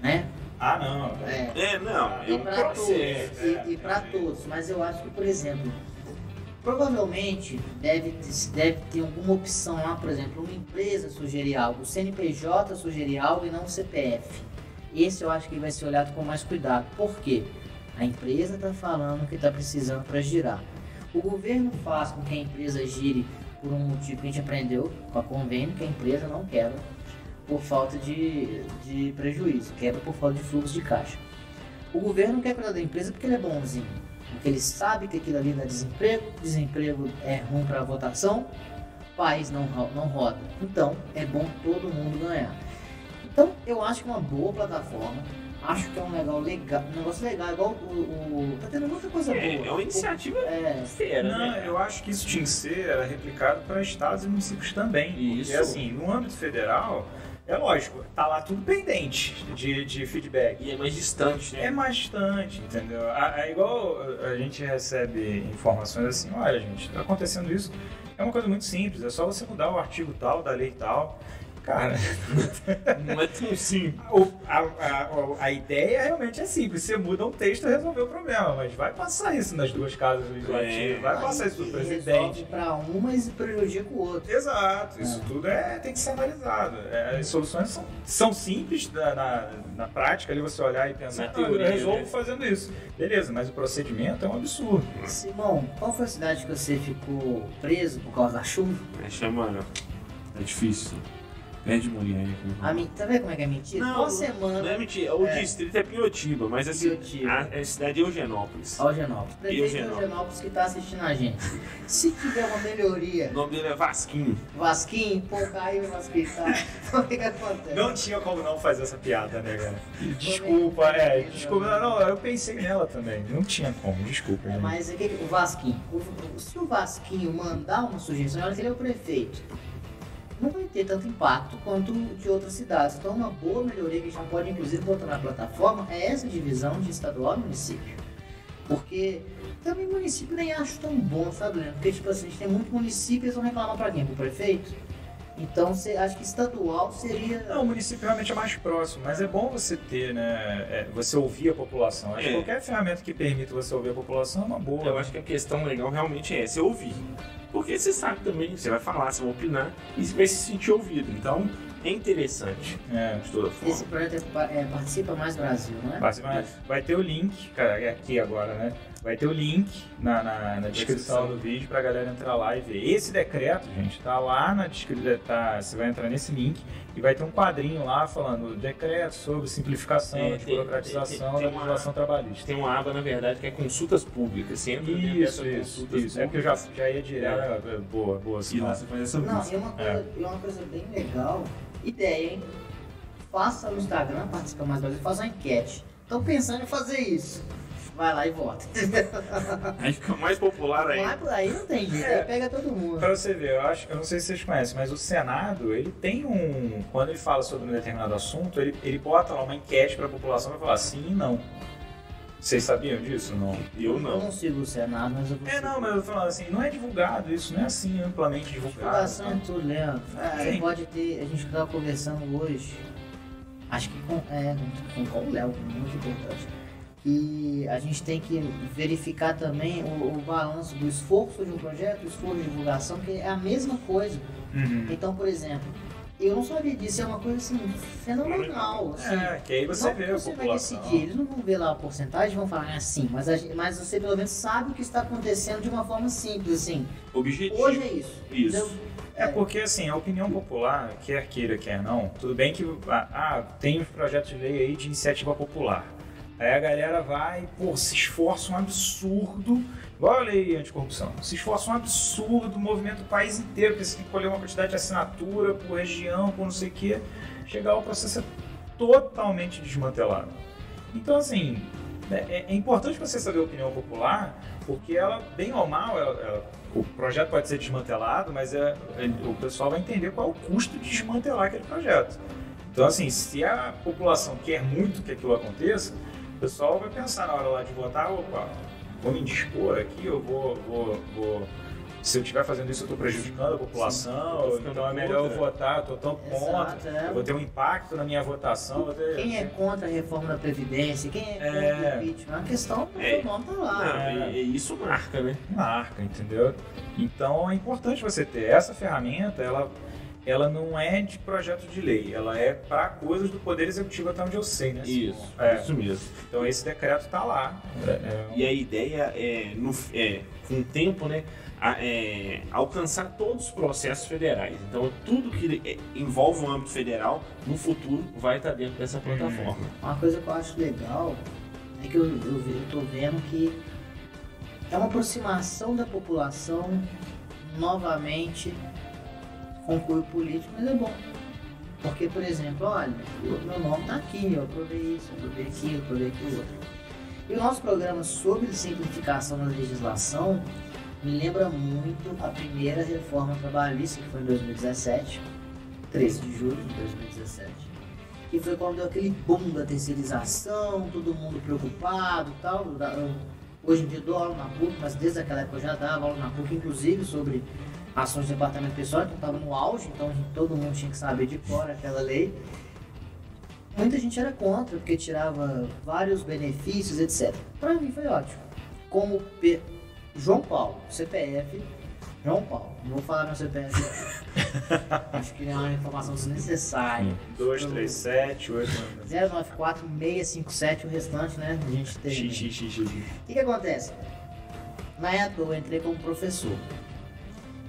A: né?
C: Ah, não.
A: É,
B: É, não, é
A: e para todos,
C: é,
A: e, para
C: é.
A: todos. Mas eu acho que, por exemplo, provavelmente deve, ter- deve ter alguma opção lá, por exemplo, uma empresa sugerir algo, o CNPJ sugerir algo e não o CPF. Esse eu acho que vai ser olhado com mais cuidado. Por quê? A empresa está falando que está precisando para girar. O governo faz com que a empresa gire por um motivo que a gente aprendeu com a convênio, que a empresa não quebra por falta de, de prejuízo, quebra por falta de fluxo de caixa. O governo quer cuidar da empresa porque ele é bonzinho, porque ele sabe que aquilo ali dá desemprego, desemprego é ruim para a votação, país não, não roda. Então é bom todo mundo ganhar. Então eu acho que é uma boa plataforma, acho que é um legal, legal um negócio legal, igual o. o- tá tendo muita coisa boa.
B: É, é uma iniciativa
A: É,
B: feira,
C: Não,
B: né?
C: eu acho que isso tinha que ser replicado para estados e municípios também.
B: Isso.
C: Porque assim, no âmbito federal, é lógico, tá lá tudo pendente de, de feedback.
B: E é mais distante, né?
C: É mais distante, entendeu? É igual a gente recebe informações assim, olha gente, tá acontecendo isso, É uma coisa muito simples, é só você mudar o artigo tal, da lei tal. Cara,
B: Não é tão simples.
C: a, a- a ideia realmente é simples. Você muda um texto e resolveu o problema, mas vai passar isso nas duas casas legislativas,
B: É.
C: vai passar isso pro presidente.
A: resolve pra um, mas prejudica o outro.
C: Exato, isso tudo é, tem que ser analisado. É, as soluções são, são simples na, na, na prática, ali você olhar e pensar,
B: Na
C: "Ah,
B: teoria,
C: eu resolvo
B: né?"
C: fazendo isso. Beleza, mas o procedimento é um absurdo.
A: Simão, qual foi a cidade que você ficou preso por causa da chuva?
B: É, chama. É difícil. Perde mulher aí.
A: A Tá vendo como é que é mentira?
B: Não,
A: Uma semana.
B: Não é mentira. O
A: É.
B: distrito é Piotiba, mas assim,
A: Piotiba.
B: a, a cidade é Eugenópolis.
A: Algenópolis. Prefeito
B: Eugenópolis.
A: Algenópolis que tá assistindo a gente. Se tiver uma melhoria,
B: O nome dele é Vasquinho.
A: Vasquinho, pô, caiu o Vasquinho, tá? Então o que que acontece?
C: Não tinha como não fazer essa piada, né, cara? Desculpa, é, desculpa. Não, não, eu pensei nela também. Não tinha como, desculpa.
A: É, mas o que que- o Vasquinho, o- o- se o Vasquinho mandar uma sugestão, olha que ele é o prefeito, não vai ter tanto impacto quanto de outras cidades. Então, uma boa melhoria que a gente já pode, inclusive, botar na plataforma é essa divisão de estadual e município. Porque também município nem acho tão bom, sabe, Leandro? Porque, tipo assim, a gente tem muito município e eles vão reclamar pra quem? Pro prefeito? Então, você acha que estadual seria...
C: Não, o município realmente é mais próximo, mas é bom você ter, né? é, você ouvir a população. Acho que
B: É.
C: qualquer ferramenta que permita você ouvir a população é uma boa.
B: Eu acho que a questão legal realmente é essa, é ouvir. Porque você sabe também, você vai falar, você vai opinar e você vai se sentir ouvido. Então, é interessante,
C: É.
B: de toda forma.
A: Esse projeto é, é Participa Mais Brasil, não é?
C: Vai, vai- vai ter o link, cara, é aqui agora, né? Vai ter o link na, na, na descrição do vídeo pra galera entrar lá e ver. Esse decreto, gente, tá lá na descrição. Tá, você vai entrar nesse link e vai ter um quadrinho lá falando decreto sobre simplificação,
B: É,
C: de
B: tem-
C: burocratização
B: tem- tem
C: da legislação trabalhista.
B: Tem uma aba, na verdade, que é consultas públicas. Você entra dentro
C: Isso, isso, isso. É porque eu já,
B: públicas
C: já ia direto. né? Boa, boa,
B: e lá você faz essa
A: Não, e uma coisa, e uma coisa bem legal, ideia, hein? Faça no Instagram, participa mais Brasil, faça uma enquete. Tô pensando em fazer isso. Vai lá e vota.
B: Aí fica mais popular ainda.
A: Mas aí não tem jeito,
C: É.
A: aí pega todo mundo.
C: Pra você ver, eu acho, eu não sei se vocês conhecem, mas o Senado, ele tem um. Quando ele fala sobre um determinado assunto, ele, ele bota lá uma enquete pra população pra falar sim e não. Vocês sabiam disso? Não.
B: Eu
A: Eu
B: não.
A: não sigo o Senado, mas eu vou
C: É, não, mas eu tô falando assim, não é divulgado isso, não é assim amplamente divulgado.
A: Divulgação é
C: né?
A: tudo, Leandro.
C: É,
A: Você
C: hein?
A: pode ter, a gente estava conversando hoje, acho que com, é, com, com o Léo, muito importante. E a gente tem que verificar também o, o balanço do esforço de um projeto, o esforço de divulgação, que é a mesma coisa.
C: Uhum.
A: Então, por exemplo, eu não sabia disso, é uma coisa assim, fenomenal. Assim.
C: É, que aí você
A: não
C: vê
A: que
C: a
A: você vai
C: população.
A: decidir, eles não vão ver lá a porcentagem, vão falar assim, mas, a mas você pelo menos sabe o que está acontecendo de uma forma simples, assim.
B: Objetivo.
A: Hoje é isso.
B: Isso.
A: entendeu?
C: É porque, assim, a opinião popular, quer queira, quer não, tudo bem que ah, ah, tem os projetos de lei aí de iniciativa popular. Aí a galera vai, pô, se esforça um absurdo, igual a lei anticorrupção, se esforça um absurdo, movimento o país inteiro, porque você tem que colher uma quantidade de assinatura por região, por não sei o quê. Chegar o processo é totalmente desmantelado. Então, assim, é, é importante você saber a opinião popular, porque ela, bem ou mal, ela- ela- o projeto pode ser desmantelado, mas é, é- o pessoal vai entender qual é o custo de desmantelar aquele projeto. Então, assim, se a população quer muito que aquilo aconteça, o pessoal vai pensar na hora lá de votar, opa, vou me indispor aqui, eu vou, vou, vou- se eu estiver fazendo isso, eu estou prejudicando a população,
B: ficando
C: então é melhor eu
B: contra.
C: votar, eu estou tão contra,
A: Exato, é.
C: vou ter um impacto na minha votação. Ter,
A: Quem é contra a reforma da Previdência? Quem é contra
C: É.
A: o impeachment? A questão do
B: É.
A: seu nome tá lá.
B: Não,
C: É.
B: e isso marca, né?
C: marca, entendeu? Então é importante você ter essa ferramenta, ela, ela não é de projeto de lei, ela é para coisas do Poder Executivo até onde eu sei, né?
B: Isso,
C: É.
B: isso mesmo.
C: Então esse decreto está lá. É, é,
B: E a ideia é, no, é com o tempo, né, a- é, alcançar todos os processos federais. Então, tudo que é, envolve o âmbito federal, no futuro, vai estar dentro dessa plataforma.
A: Uma coisa que eu acho legal é que eu, tô vendo que é uma aproximação da população novamente com o cunho político, mas é bom. Porque, por exemplo, olha, eu- meu nome tá aqui, eu provei isso, eu provei aquilo, eu provei aquilo outro. E o nosso programa sobre simplificação da legislação me lembra muito a primeira reforma trabalhista, que foi em 2017, 13 de julho de 2017 que foi quando deu aquele boom da terceirização, todo mundo preocupado tal. Hoje em dia eu dou aula na PUC, mas desde aquela época eu já dava aula na PUC, inclusive sobre ações de departamento pessoal, então estava no auge, então todo mundo tinha que saber de cor aquela lei. Muita gente era contra, porque tirava vários benefícios, etc. Para mim foi ótimo. Como P... João Paulo, CPF, João Paulo, não vou falar meu CPF. Acho que é uma informação desnecessária.
C: 237, 8.
A: 094 657, o restante, né? A gente tem. O que, que acontece? Na época eu entrei como professor.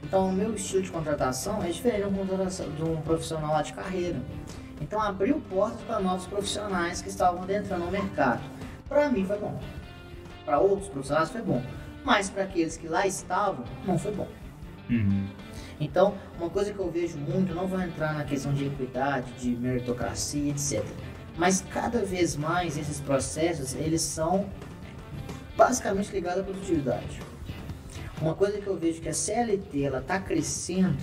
A: Então o meu estilo de contratação é diferente de um, contratação- de um profissional lá de carreira. Então abriu portas para novos profissionais que estavam adentrando no mercado. Para mim foi bom. Para outros profissionais foi bom. Mas para aqueles que lá estavam, não foi bom.
C: Uhum.
A: Então, uma coisa que eu vejo muito, não vou entrar na questão de equidade, de meritocracia, etc. Mas cada vez mais esses processos, eles são basicamente ligados à produtividade. Uma coisa que eu vejo que a CLT ela está crescendo.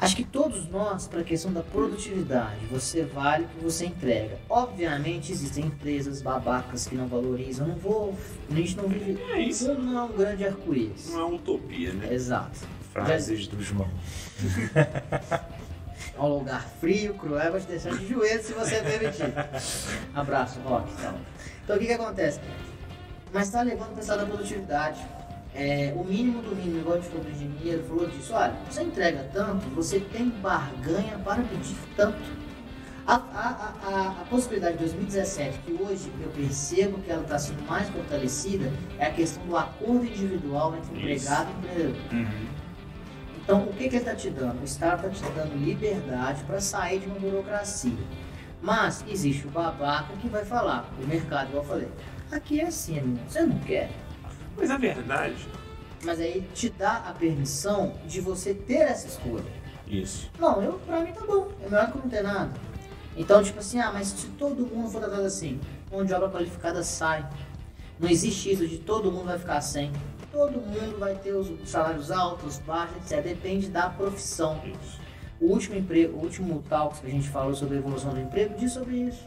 A: Acho que todos nós, para a questão da produtividade, você vale o que você entrega. Obviamente existem empresas babacas que não valorizam. Não vou. A gente não vive.
B: É isso.
A: Não é um grande arco-íris.
B: Não é uma utopia, né?
A: Exato.
C: Frases do João.
A: É um lugar frio, cruel, vai te deixar de joelho se você permitir. Abraço, Rock. Então, então o que, que acontece? Mas está levando o pessoal da produtividade. É, o mínimo do mínimo, igual a gente falou do engenheiro, falou disso. Olha, você entrega tanto, você tem barganha para pedir tanto. A, a, a, a, possibilidade de 2017, que hoje eu percebo que ela está sendo mais fortalecida, é a questão do acordo individual entre
B: Isso.
A: empregado e empregador.
C: Uhum.
A: Então, o que, que ele está te dando? O Estado está te dando liberdade para sair de uma burocracia. Mas existe o babaca que vai falar, o mercado, igual eu falei. Aqui é assim, amigo, você não quer.
B: Mas a verdade,
A: Mas aí te dá a permissão de você ter essa escolha.
B: isso.
A: Não, eu, pra mim tá bom, é melhor que não ter nada. Então, tipo assim, ah, mas se todo mundo for tratado assim, mão de obra qualificada sai. Não existe isso de todo mundo vai ficar sem. Todo mundo vai ter os salários altos, baixos, etc. Depende da profissão.
B: Isso.
A: O último emprego, o último talks que a gente falou sobre a evolução do emprego diz sobre isso.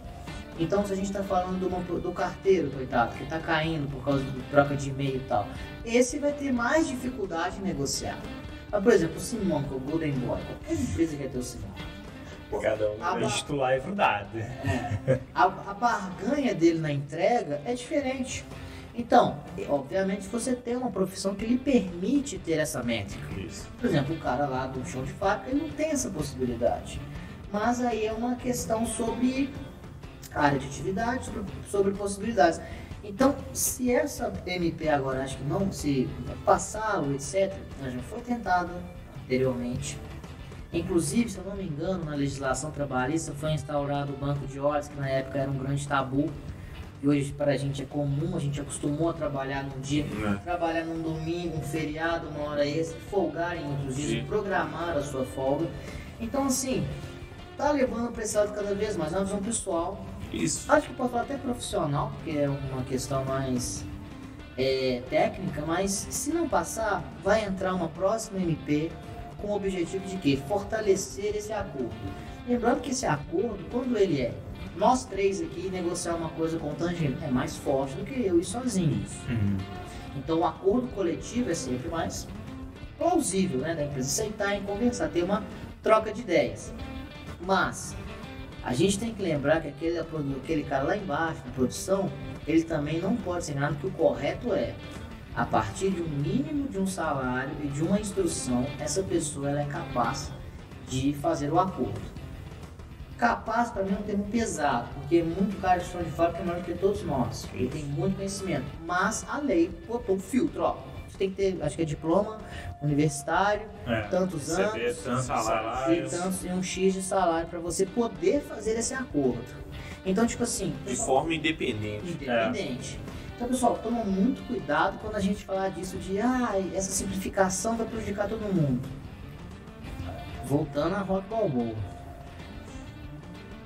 A: Então, se a gente está falando do, uma- do carteiro, coitado, que está caindo por causa de troca de e-mail e tal, esse vai ter mais dificuldade em negociar. Mas, por exemplo, o Simão, que é o Golden Boy, qualquer empresa quer ter o Simão.
C: Cada um
A: Ah,
C: é titular e dado.
A: A, a barganha dele na entrega é diferente. Então, obviamente, você tem uma profissão que lhe permite ter essa métrica.
B: Isso.
A: Por exemplo, o cara lá do chão de fábrica, ele não tem essa possibilidade. Mas aí é uma questão sobre área de atividade, sobre, possibilidades. Então, se essa MP agora, acho que não, se passar ou etc., ela já foi tentada anteriormente. Inclusive, se eu não me engano, na legislação trabalhista foi instaurado o banco de horas, que na época era um grande tabu. E hoje para a gente é comum, a gente acostumou a trabalhar num dia
B: Né?
A: trabalhar num domingo, um feriado, uma hora extra, folgar em outros dias, programar a sua folga. Então, assim, tá levando para esse lado cada vez mais, é uma visão pessoal.
B: Isso.
A: Acho que posso falar até profissional, porque é uma questão mais é, técnica, mas se não passar, vai entrar uma próxima MP com o objetivo de quê? Fortalecer esse acordo. Lembrando que esse acordo, quando ele é nós três aqui negociar uma coisa com o tangível, é mais forte do que eu e sozinho.
C: Uhum.
A: Então o acordo coletivo é sempre mais plausível, né? Da empresa aceitar e conversar, ter uma troca de ideias. Mas a gente tem que lembrar que aquele, aquele cara lá embaixo, na produção, ele também não pode ser enganado que o correto é a partir de um mínimo de um salário e de uma instrução, essa pessoa é capaz de fazer o acordo. Capaz para mim é um termo pesado, porque muito cara de chão de que é maior do que todos nós. Ele tem muito conhecimento. Mas a lei botou filtro, ó. Tem que ter, acho que é diploma universitário,
C: É.
A: tantos anos,
C: tantos
B: salários.
A: e e um X de salário para você poder fazer esse acordo. Então, tipo assim,
B: De forma independente.
A: independente. Então, pessoal, toma muito cuidado quando a gente falar disso de ah, essa simplificação vai prejudicar todo mundo. Voltando a Rock Balboa.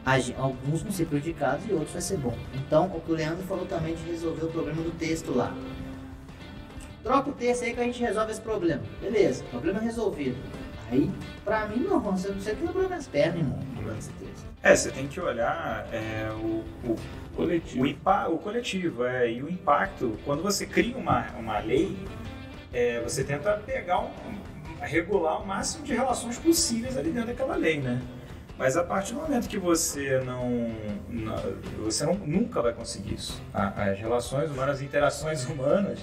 A: A gen- Alguns vão ser prejudicados e outros vai ser bom. Então, o que o Leandro falou também de resolver o problema do texto lá. Troca o texto aí que a gente resolve esse problema. Beleza, problema resolvido. Aí, pra mim, não, você, você quebrou minhas pernas, irmão, mudando esse texto.
C: É, você tem que olhar é, o, o,
B: Coletivo.
C: o, impa o coletivo é, e o impacto. Quando você cria uma, uma lei, é, você tenta pegar um, regular o máximo de relações possíveis ali dentro daquela lei, né? Mas a partir do momento que você não, não você não, nunca vai conseguir isso. As relações humanas, as interações humanas,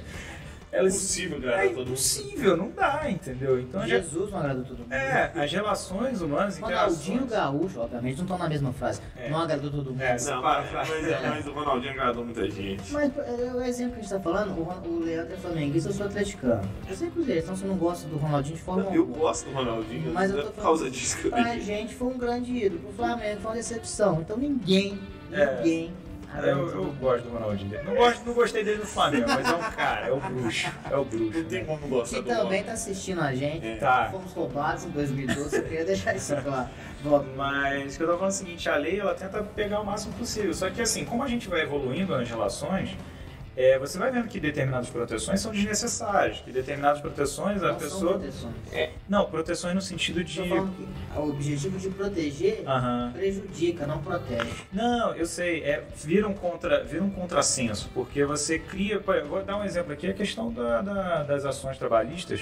B: elas, é impossível agradar
C: é
B: todo mundo.
C: impossível, não dá, entendeu? Então,
A: Jesus não agrada todo mundo.
C: É, as relações humanas,
A: Ronaldinho Gaúcho, obviamente, não estão na mesma frase. É. Não agradou todo mundo.
B: É, não, mas, mas, é, mas, o Ronaldinho agradou muita gente.
A: Mas é, o exemplo que a gente está falando, o, o Leandro é flamenguista, eu sou atleticano. Eu sei por então você não gosta do Ronaldinho de forma
B: Eu gosto do Ronaldinho, mas eu tô falando, por causa disso que eu
A: Pra gente foi um grande ídolo, pro Flamengo foi uma decepção. Então ninguém,
C: é.
A: Ninguém
C: eu, eu gosto do Ronaldinho. Não, gosto, não gostei dele no Flamengo, mas é um cara, é o bruxo. É o bruxo.
B: Não tem como gostar
A: Que também tá assistindo a gente.
C: É. Tá.
A: Fomos roubados em 2012, eu queria deixar isso claro.
C: Mas o que eu tô falando é o seguinte, a lei ela tenta pegar o máximo possível. Só que assim, como a gente vai evoluindo nas relações, é, você vai vendo que determinadas proteções são desnecessárias, que determinadas proteções
A: não
C: a pessoa.
A: Proteções.
C: É, não, proteções no sentido de.
A: o objetivo de proteger prejudica, não protege.
C: Não, eu sei, é, vira, um contra, vira um contrassenso, porque você cria. Vou dar um exemplo aqui, a questão da, da, das ações trabalhistas,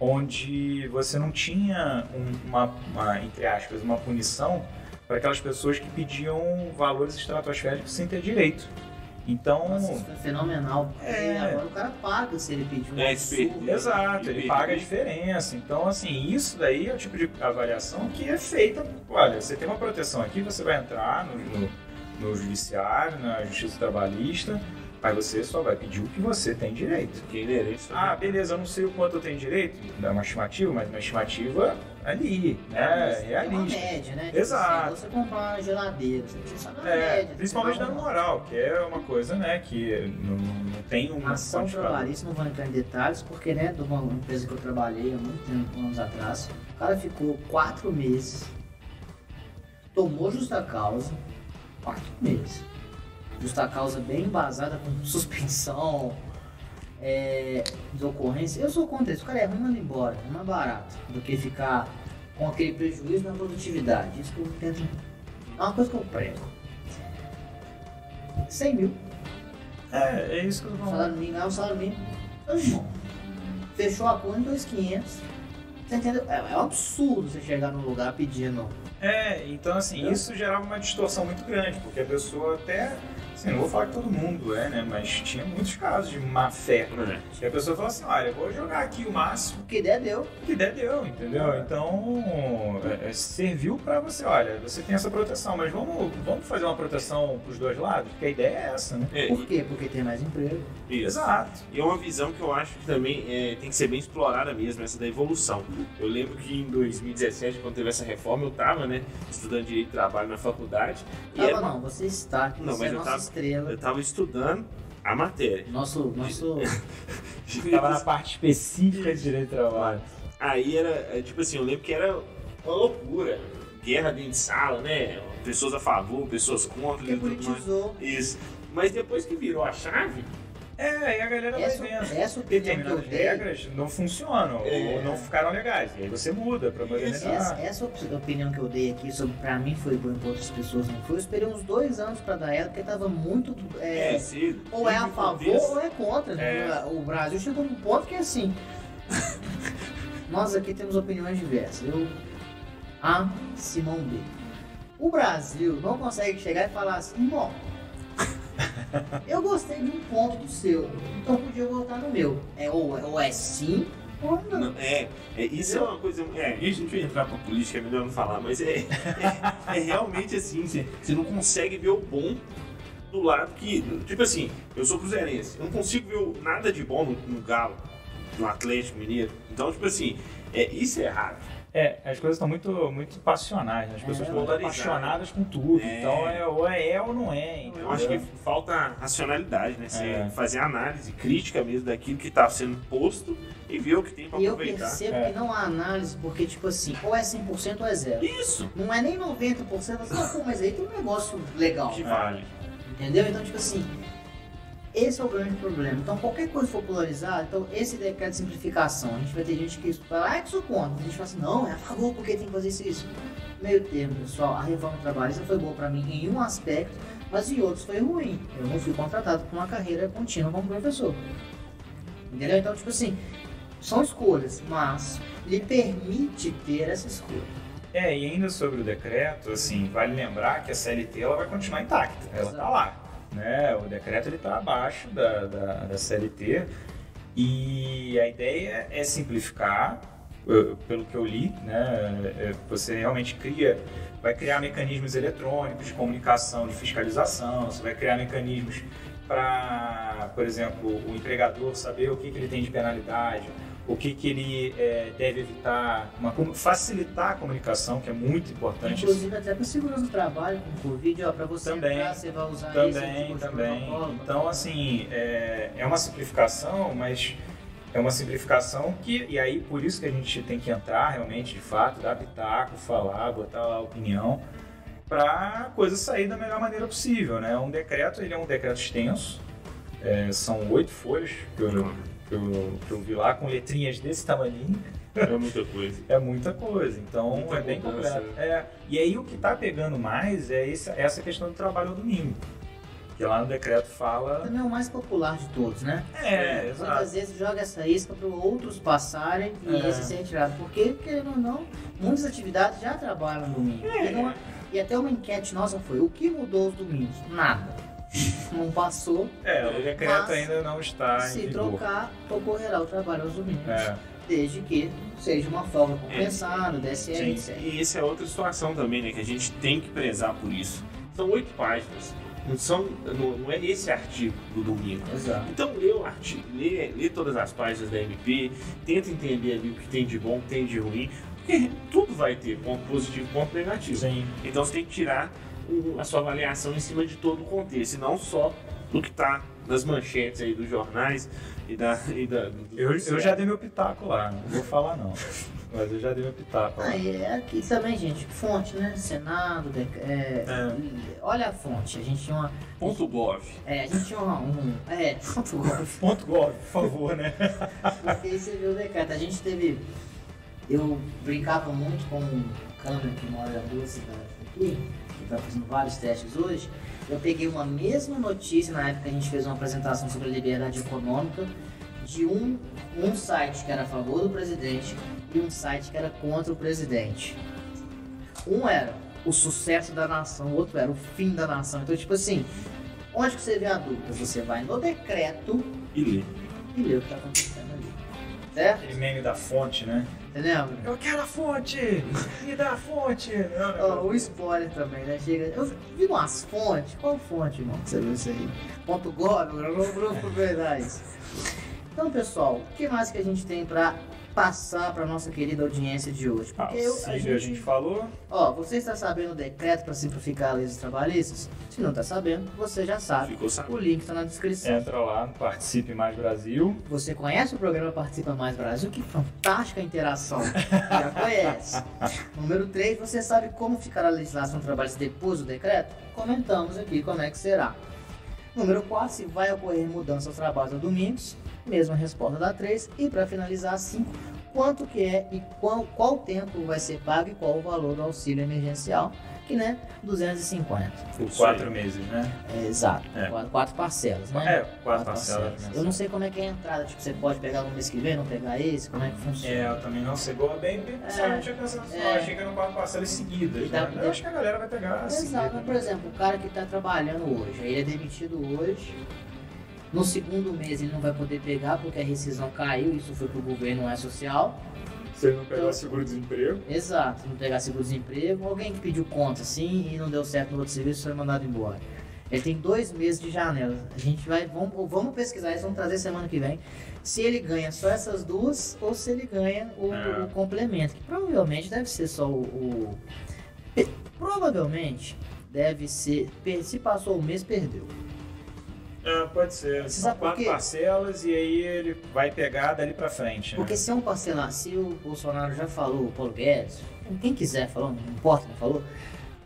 C: onde você não tinha uma, uma, entre aspas, uma punição para aquelas pessoas que pediam valores estratosféricos sem ter direito. Então.
A: Nossa, isso é fenomenal. É. Agora o cara paga se ele pedir um é, absurdo.
C: Exato, ele paga a diferença. Então, assim, isso daí é o tipo de avaliação que é feita. Olha, você tem uma proteção aqui, você vai entrar no, no, no judiciário, na justiça trabalhista Aí você só vai pedir o que você tem direito.
B: Que inerente.
C: Ah, beleza, eu não sei o quanto eu tenho direito, dá uma estimativa, mas uma estimativa ali, né?
A: É, é uma média, né? Tipo
C: Exato.
A: Assim, você comprar uma geladeira, você precisa na
C: é,
A: média.
C: Principalmente dando moral, que é uma coisa, né, que não, não tem uma
A: Ação trabalhista, não vou entrar em detalhes, porque, né, de uma empresa que eu trabalhei há muito tempo, anos atrás, o cara ficou quatro meses, tomou justa causa, quatro meses justa causa bem embasada com suspensão, é, de ocorrência. Eu sou contra isso. O cara é ruim, manda embora. É mais barato do que ficar com aquele prejuízo na produtividade. Isso que eu tento. É uma coisa que eu prego. 100 mil.
C: É, é isso que eu
A: vou Salário mínimo, é o salário mínimo. Fechou a conta em 2,500. Você entendeu? É, é um absurdo você chegar num lugar pedindo.
C: É, então assim, isso gerava uma distorção muito grande, porque a pessoa até Sim, não vou falar que todo mundo é, né? Mas tinha muitos casos de má fé. É. E a pessoa fala assim, olha, vou jogar aqui o máximo.
A: O que der, deu.
C: O que der, deu, entendeu? Então, é, é, serviu para você, olha, você tem essa proteção, mas vamos, vamos fazer uma proteção pros dois lados? Porque a ideia é essa, né?
A: É, Por quê? Porque tem mais emprego.
B: Isso. Exato. E é uma visão que eu acho que também é, tem que ser bem explorada mesmo, essa da evolução. Eu lembro que em 2017, quando teve essa reforma, eu tava, né, estudando Direito de Trabalho na faculdade.
A: Tava era... não, você está, não, mas é eu tava estrela.
B: Eu tava estudando a matéria.
A: Nosso. nosso...
C: tava na parte específica de direito de trabalho.
B: Aí era, é, tipo assim, eu lembro que era uma loucura. Guerra dentro de sala, né? Pessoas a favor, pessoas contra.
A: Que politizou.
B: Isso. Mas depois que virou a chave,
C: é, e a galera
A: essa,
C: vai vendo.
A: Essa
C: Determinadas regras não funcionam é. ou não ficaram legais. E aí você muda pra modernizar.
A: Essa, essa opinião que eu dei aqui sobre pra mim foi boa, pra outras pessoas não foi. Eu esperei uns dois anos pra dar ela, porque tava muito. É,
B: é
A: ou é a favor ou é contra. Né? É. O Brasil chegou num ponto que é assim. nós aqui temos opiniões diversas. Eu A, Simão B. O Brasil não consegue chegar e falar assim, bom eu gostei de um ponto do seu, então podia voltar no meu. É, ou, ou é sim não
B: é, é, isso é uma coisa. É, a gente vai entrar pra política, é melhor não falar, mas é, é, é realmente assim: você, você não consegue ver o bom do lado que. Tipo assim, eu sou cruzeirense, eu não consigo ver nada de bom no, no Galo, no Atlético Mineiro. Então, tipo assim, é, isso é errado.
C: É, as coisas estão muito, muito passionais, né? as pessoas é, estão apaixonadas com tudo. É. Então, é, ou é, é ou não é. Entendeu?
B: Eu acho que falta racionalidade, né? Você é. fazer análise crítica mesmo daquilo que está sendo posto e ver o que tem para aproveitar.
A: E eu percebo é. que não há análise, porque, tipo assim, ou é 100% ou é zero.
B: Isso!
A: Não é nem 90%, você fala, pô, mas aí tem um negócio legal.
B: Que vale.
A: Entendeu? Então, tipo assim, esse é o grande problema. Então, qualquer coisa for polarizada, então esse decreto de simplificação, a gente vai ter gente que fala, ah, é que sou contra. A gente fala assim, não, é a favor porque tem que fazer isso isso. Meio termo, pessoal, a reforma trabalhista foi boa para mim em um aspecto, mas em outros foi ruim. Eu não fui contratado com uma carreira contínua como professor. Entendeu? Então, tipo assim, São escolhas, mas lhe permite ter essa escolha.
C: É, e ainda sobre o decreto, assim, vale lembrar que a CLT ela vai continuar intacta, ela está lá. Né? O decreto está abaixo da, da, da CLT e a ideia é simplificar, pelo que eu li, né? É, você realmente cria, vai criar mecanismos eletrônicos de comunicação, de fiscalização, você vai criar mecanismos para, por exemplo, o empregador saber o que, que ele tem de penalidade, o que, que ele é, deve evitar, uma, facilitar a comunicação, que é muito importante.
A: Inclusive até para segurança do trabalho, com o Covid, para você
C: também,
A: entrar, você vai usar
C: também,
A: tipo
C: também. Então, assim, é, é uma simplificação, mas é uma simplificação que, e aí por isso que a gente tem que entrar realmente, de fato, dar pitaco, falar, botar lá a opinião, para a coisa sair da melhor maneira possível, né? Um decreto, ele é um decreto extenso, é, são oito folhas que eu, que eu, que eu vi lá, com letrinhas desse tamanho.
B: É muita coisa.
C: É muita coisa, então
B: Muita
C: é bem completo. É, e aí o que está pegando mais é essa, essa questão do trabalho ao domingo. Que lá no decreto fala.
A: Também é o mais popular de todos, né?
C: É,
A: Muitas
C: exato.
A: vezes joga essa isca para outros passarem e
C: É.
A: esse ser retirado. Porque, querendo ou não, muitas atividades já trabalham no domingo.
C: É.
A: E, não- e até uma enquete nossa foi: o que mudou os domingos? Nada. Não passou.
C: É, o decreto ainda não está em
A: Se trocar, ocorrerá o trabalho aos domingos.
C: É,
A: Desde que seja uma folga compensada, DSL,
B: Sim,
A: etc.
B: e essa é outra situação também, né? Que a gente tem que prezar por isso. São oito páginas. Não, são, não, não é esse artigo do domingo.
A: Exato.
B: Então lê o artigo, lê, lê todas as páginas da MP, tenta entender ali o que tem de bom, o que tem de ruim, porque tudo vai ter ponto positivo e ponto negativo.
C: sim.
B: Então você tem que tirar a sua avaliação em cima de todo o contexto, e não só do que está nas manchetes aí dos jornais e da. E da do
C: Eu, eu já dei meu pitaco lá, não vou falar não. Mas eu já dei meu pitaco lá.
A: Ah, é aqui também, gente, fonte, né? Senado, é,
C: É.
A: olha a fonte. A gente tinha uma.
B: Ponto gov.
A: É, a gente tinha uma, um. É, ponto gov.
C: Ponto gov, por favor, né?
A: Porque aí você viu o decreto. A gente teve. Eu brincava muito com um câmera que mora duas cidades aqui, está fazendo vários testes hoje. Eu peguei uma mesma notícia na época que a gente fez uma apresentação sobre a liberdade econômica de um, um site que era a favor do presidente e um site que era contra o presidente. Um era o sucesso da nação, o outro era o fim da nação. Então, tipo assim, onde que você vê a dúvida? Você vai no decreto
B: E lê.
A: e lê o que está acontecendo Certo?
C: Aquele meme da fonte, né?
A: Entendeu?
C: Eu quero a fonte! Me dá a fonte! Não.
A: o spoiler também, né? Chega. Eu vi umas fontes. Qual fonte, irmão? Você viu isso aí? Ponto gov, não vou aproveitar isso. Então, pessoal, o que mais que a gente tem pra passar pra nossa querida audiência de hoje? Porque eu, a gente,
C: a gente falou.
A: Ó, você está sabendo o decreto para simplificar leis trabalhistas? Se não está sabendo, você já sabe.
B: Ficou
A: O
B: sabendo.
A: link está na descrição.
C: Entra lá Participe Mais Brasil.
A: Você conhece o programa Participa Mais Brasil? Que fantástica interação. Já conhece. Número 3, você sabe como ficará a legislação trabalhista depois do decreto? Comentamos aqui como é que será. Número 4, se vai ocorrer mudança aos trabalhos aos domingos. Mesma resposta da 3. E para finalizar, 5, quanto que é e qual, qual tempo vai ser pago e qual o valor do auxílio emergencial, que né, 250.
C: Por quatro meses, né?
A: É, exato,
C: É.
A: quatro, quatro parcelas, né?
C: É, quatro parcelas.
A: Eu não sei como é que é a entrada, tipo, você pode pegar no mês que vem, não pegar esse, como é que funciona.
C: É, eu também não sei. Boa, bem, bem pensado, eu tinha pensado assim,
A: É.
C: eu achei que eram quatro parcelas seguidas.
A: E dá-
C: Né? Eu acho que a galera vai pegar
A: Exato,
C: seguida.
A: mas, por exemplo, o cara que está trabalhando hoje, aí ele é demitido hoje, no segundo mês ele não vai poder pegar porque a rescisão caiu, isso foi pro governo, não é social.
C: Se ele não pegar seguro-desemprego.
A: Exato, não pegar seguro-desemprego, alguém que pediu conta assim e não deu certo no outro serviço foi mandado embora. Ele tem dois meses de janela. A gente vai, vamos, vamos pesquisar isso, vamos trazer semana que vem. Se ele ganha só essas duas ou se ele ganha o,
C: É.
A: o complemento, que provavelmente deve ser só o. o- provavelmente deve ser. Se passou o mês, perdeu.
C: É, pode ser.
A: Você
C: São quatro parcelas e aí ele vai pegar dali pra frente.
A: Porque
C: né?
A: se é um parcelar, se o Bolsonaro já falou, o Paulo Guedes, quem quiser falou, não importa quem falou,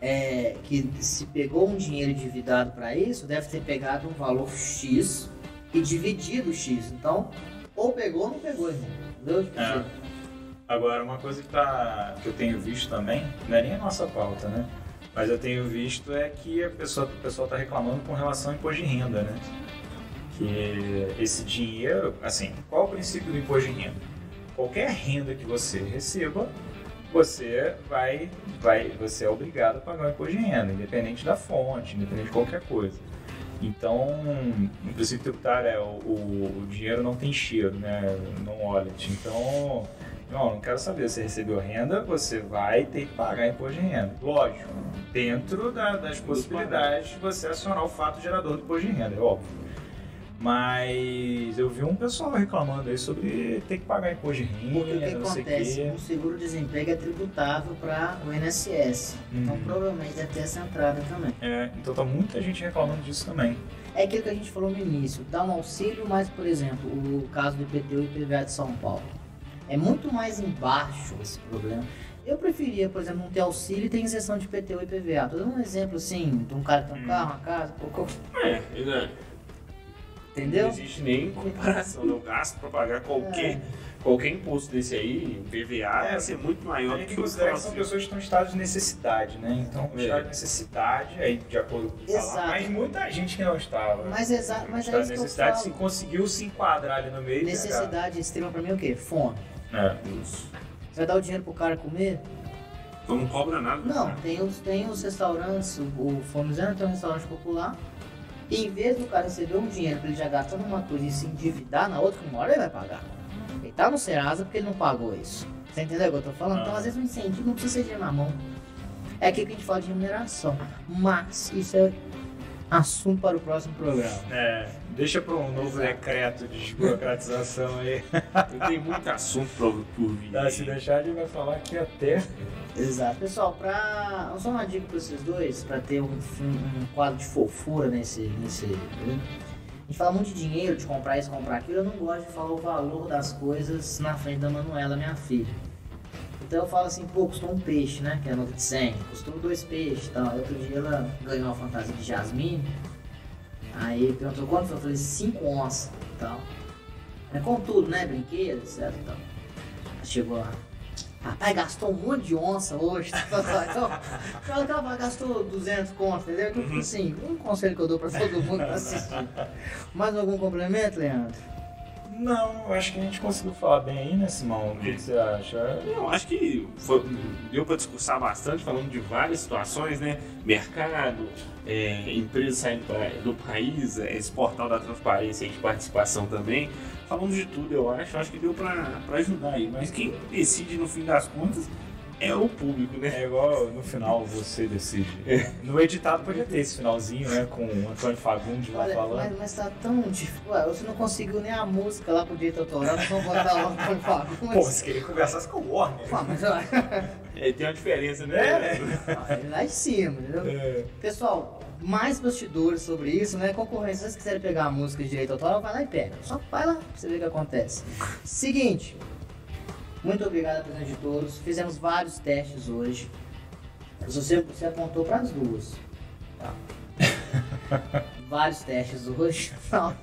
A: é, que se pegou um dinheiro endividado para isso, deve ter pegado um valor X e dividido X. Então, ou pegou ou não pegou, irmão. Entendeu?
C: É. Agora, uma coisa que, tá, que eu tenho visto também, não é nem a nossa pauta, né? Mas eu tenho visto é que a pessoa, o pessoal está reclamando com relação ao imposto de renda, né? Que esse dinheiro, assim, qual o princípio do imposto de renda? qualquer renda que você receba, você vai, vai, você é obrigado a pagar o imposto de renda, independente da fonte, independente de qualquer coisa. Então, o princípio tributário é o, o, o dinheiro não tem cheiro, né? Não wallet. Então, não, não quero saber. Você recebeu renda, você vai ter que pagar imposto de renda. Lógico, dentro da, das possibilidades de você acionar o fato gerador do imposto de renda, é óbvio. Mas eu vi um pessoal reclamando aí sobre ter que pagar imposto de renda,
A: Porque o que acontece?
C: quê.
A: O seguro-desemprego é tributável para o INSS. Então
C: Uhum.
A: provavelmente deve ter essa entrada também.
C: É, então tá muita gente reclamando disso também.
A: É aquilo que a gente falou no início, dá um auxílio, mas, por exemplo, o caso do IPTU e IPVA de São Paulo. É muito mais embaixo esse problema. Eu preferia, por exemplo, não ter auxílio e ter isenção de IPTU e IPVA. Tô dando um exemplo assim, de um cara que tem um
C: Hum.
A: carro, uma casa, pouco,
B: É, né?
A: entendeu?
B: Não existe nem comparação. Eu gasto para pagar qualquer,
A: É.
B: qualquer imposto desse aí, PVA,
C: É,
B: vai ser muito maior
C: A
B: do que o
C: considera que são pessoas que estão em estado de necessidade, né? Então,
B: É.
C: estado de necessidade, aí de acordo com o que
A: Exato.
C: falar, mas muita gente que não estava.
A: Mas, exa mas é
C: estado
A: isso
C: de
A: que eu
C: necessidade se
A: falo.
C: conseguiu se enquadrar ali no meio.
A: Necessidade extrema pra mim é o quê? Fome.
C: É.
B: Isso.
A: Você vai dar o dinheiro pro cara comer?
B: Então não cobra nada.
A: Não, tem os, tem os restaurantes, o, o Fomizano tem um restaurante popular. E em vez do cara receber um dinheiro pra ele já gastar numa coisa e se endividar na outra, que uma hora ele vai pagar. Ele tá no Serasa porque ele não pagou isso. Você entendeu o que eu tô falando? Então,
C: Ah.
A: às vezes, um incentivo não precisa ser dinheiro na mão. É aquilo que a gente fala de remuneração. Mas isso é assunto para o próximo programa.
C: É, deixa para um novo
A: Exato.
C: decreto de desburocratização aí.
B: Eu tenho muito assunto pra, por vir.
C: Tá, se deixar, a gente vai falar aqui até.
A: Exato. Pessoal, pra... só uma dica para vocês dois, para ter um, um- quadro de fofura nesse, nesse. A gente fala muito de dinheiro, de comprar isso, comprar aquilo. Eu não gosto de falar o valor das coisas na frente da Manuela, minha filha. Então eu falo assim, pô, custou um peixe, né? Que é nota de 100, custou dois peixes e tal. Outro dia ela ganhou uma fantasia de jasmine. Aí perguntou quanto foi? Eu falei 5 onças e tal. É com tudo, né? Brinquedo, etc. e tal. Aí Chegou lá. Papai gastou um monte de onça hoje. Então, que ela gastou 200 conto, entendeu? Então, assim, um conselho que eu dou pra todo mundo pra assistir. Mais algum complemento, Leandro?
C: Não, eu acho que a gente conseguiu falar bem aí, né, Simão? O que, que você acha?
B: Eu acho que foi- deu para discursar bastante, falando de várias situações, né? Mercado, é, saindo do país, é, esse portal da transparência e de participação também. Falamos de tudo, eu acho. Acho que deu para ajudar aí. Mas quem decide no fim das contas é o público, né?
C: É igual no final você decide. No editado podia ter esse finalzinho, né? Com o Antônio Fagundes lá
A: Olha,
C: falando.
A: mas, mas tá tão difícil. Ué, você não conseguiu nem a música lá pro direito autoral, nós vamos botar lá pro Fábio.
C: Pô, você queria que conversasse com o Warner.
A: Pô, mas olha,
B: É, tem uma diferença, né?
C: É.
A: ele lá em cima, entendeu?
C: É.
A: Pessoal, mais bastidores sobre isso, né? Concorrência, se vocês quiserem pegar a música de direito autoral, vai lá e pega. Só vai lá pra você ver o que acontece. Seguinte, muito obrigado a presença de todos. Fizemos vários testes hoje. Você, você apontou para as duas. Tá. vários testes hoje. Então,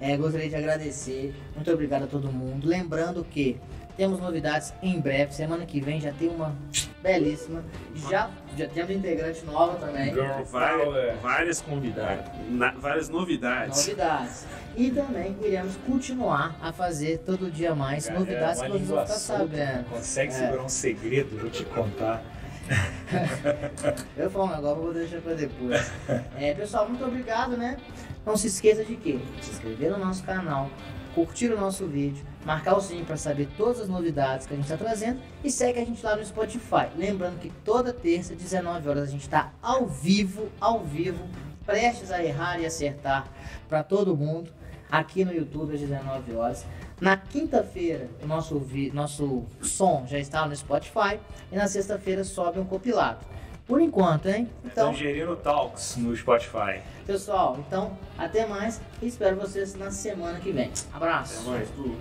A: é, gostaria de agradecer. Muito obrigado a todo mundo. Lembrando que temos novidades em breve. Semana que vem já tem uma belíssima. Já, já temos integrante nova também.
C: Girl
B: Várias,
C: Power.
B: várias convidadas, na- várias novidades.
A: Novidades. E também iremos continuar a fazer todo dia mais
C: Cara,
A: novidades
C: é
A: que vocês vão ficar sabendo.
C: Consegue
A: É.
C: segurar um segredo, vou te contar.
A: Eu vou falar negócio, eu vou deixar pra depois. É, pessoal, muito obrigado, né? Não se esqueça de quê? Se inscrever no nosso canal, curtir o nosso vídeo, marcar o sininho para saber todas as novidades que a gente está trazendo e segue a gente lá no Spotify. Lembrando que toda terça, 19 horas, a gente está ao vivo, ao vivo, prestes a errar e acertar para todo mundo, aqui no YouTube às 19 horas. Na quinta-feira, o nosso, nosso som já está no Spotify e na sexta-feira sobe um compilado. Por enquanto, hein? Então,
C: Tangerino Talks no Spotify.
A: pessoal, então até mais e espero vocês na semana que vem. Abraço.
B: É mais tudo.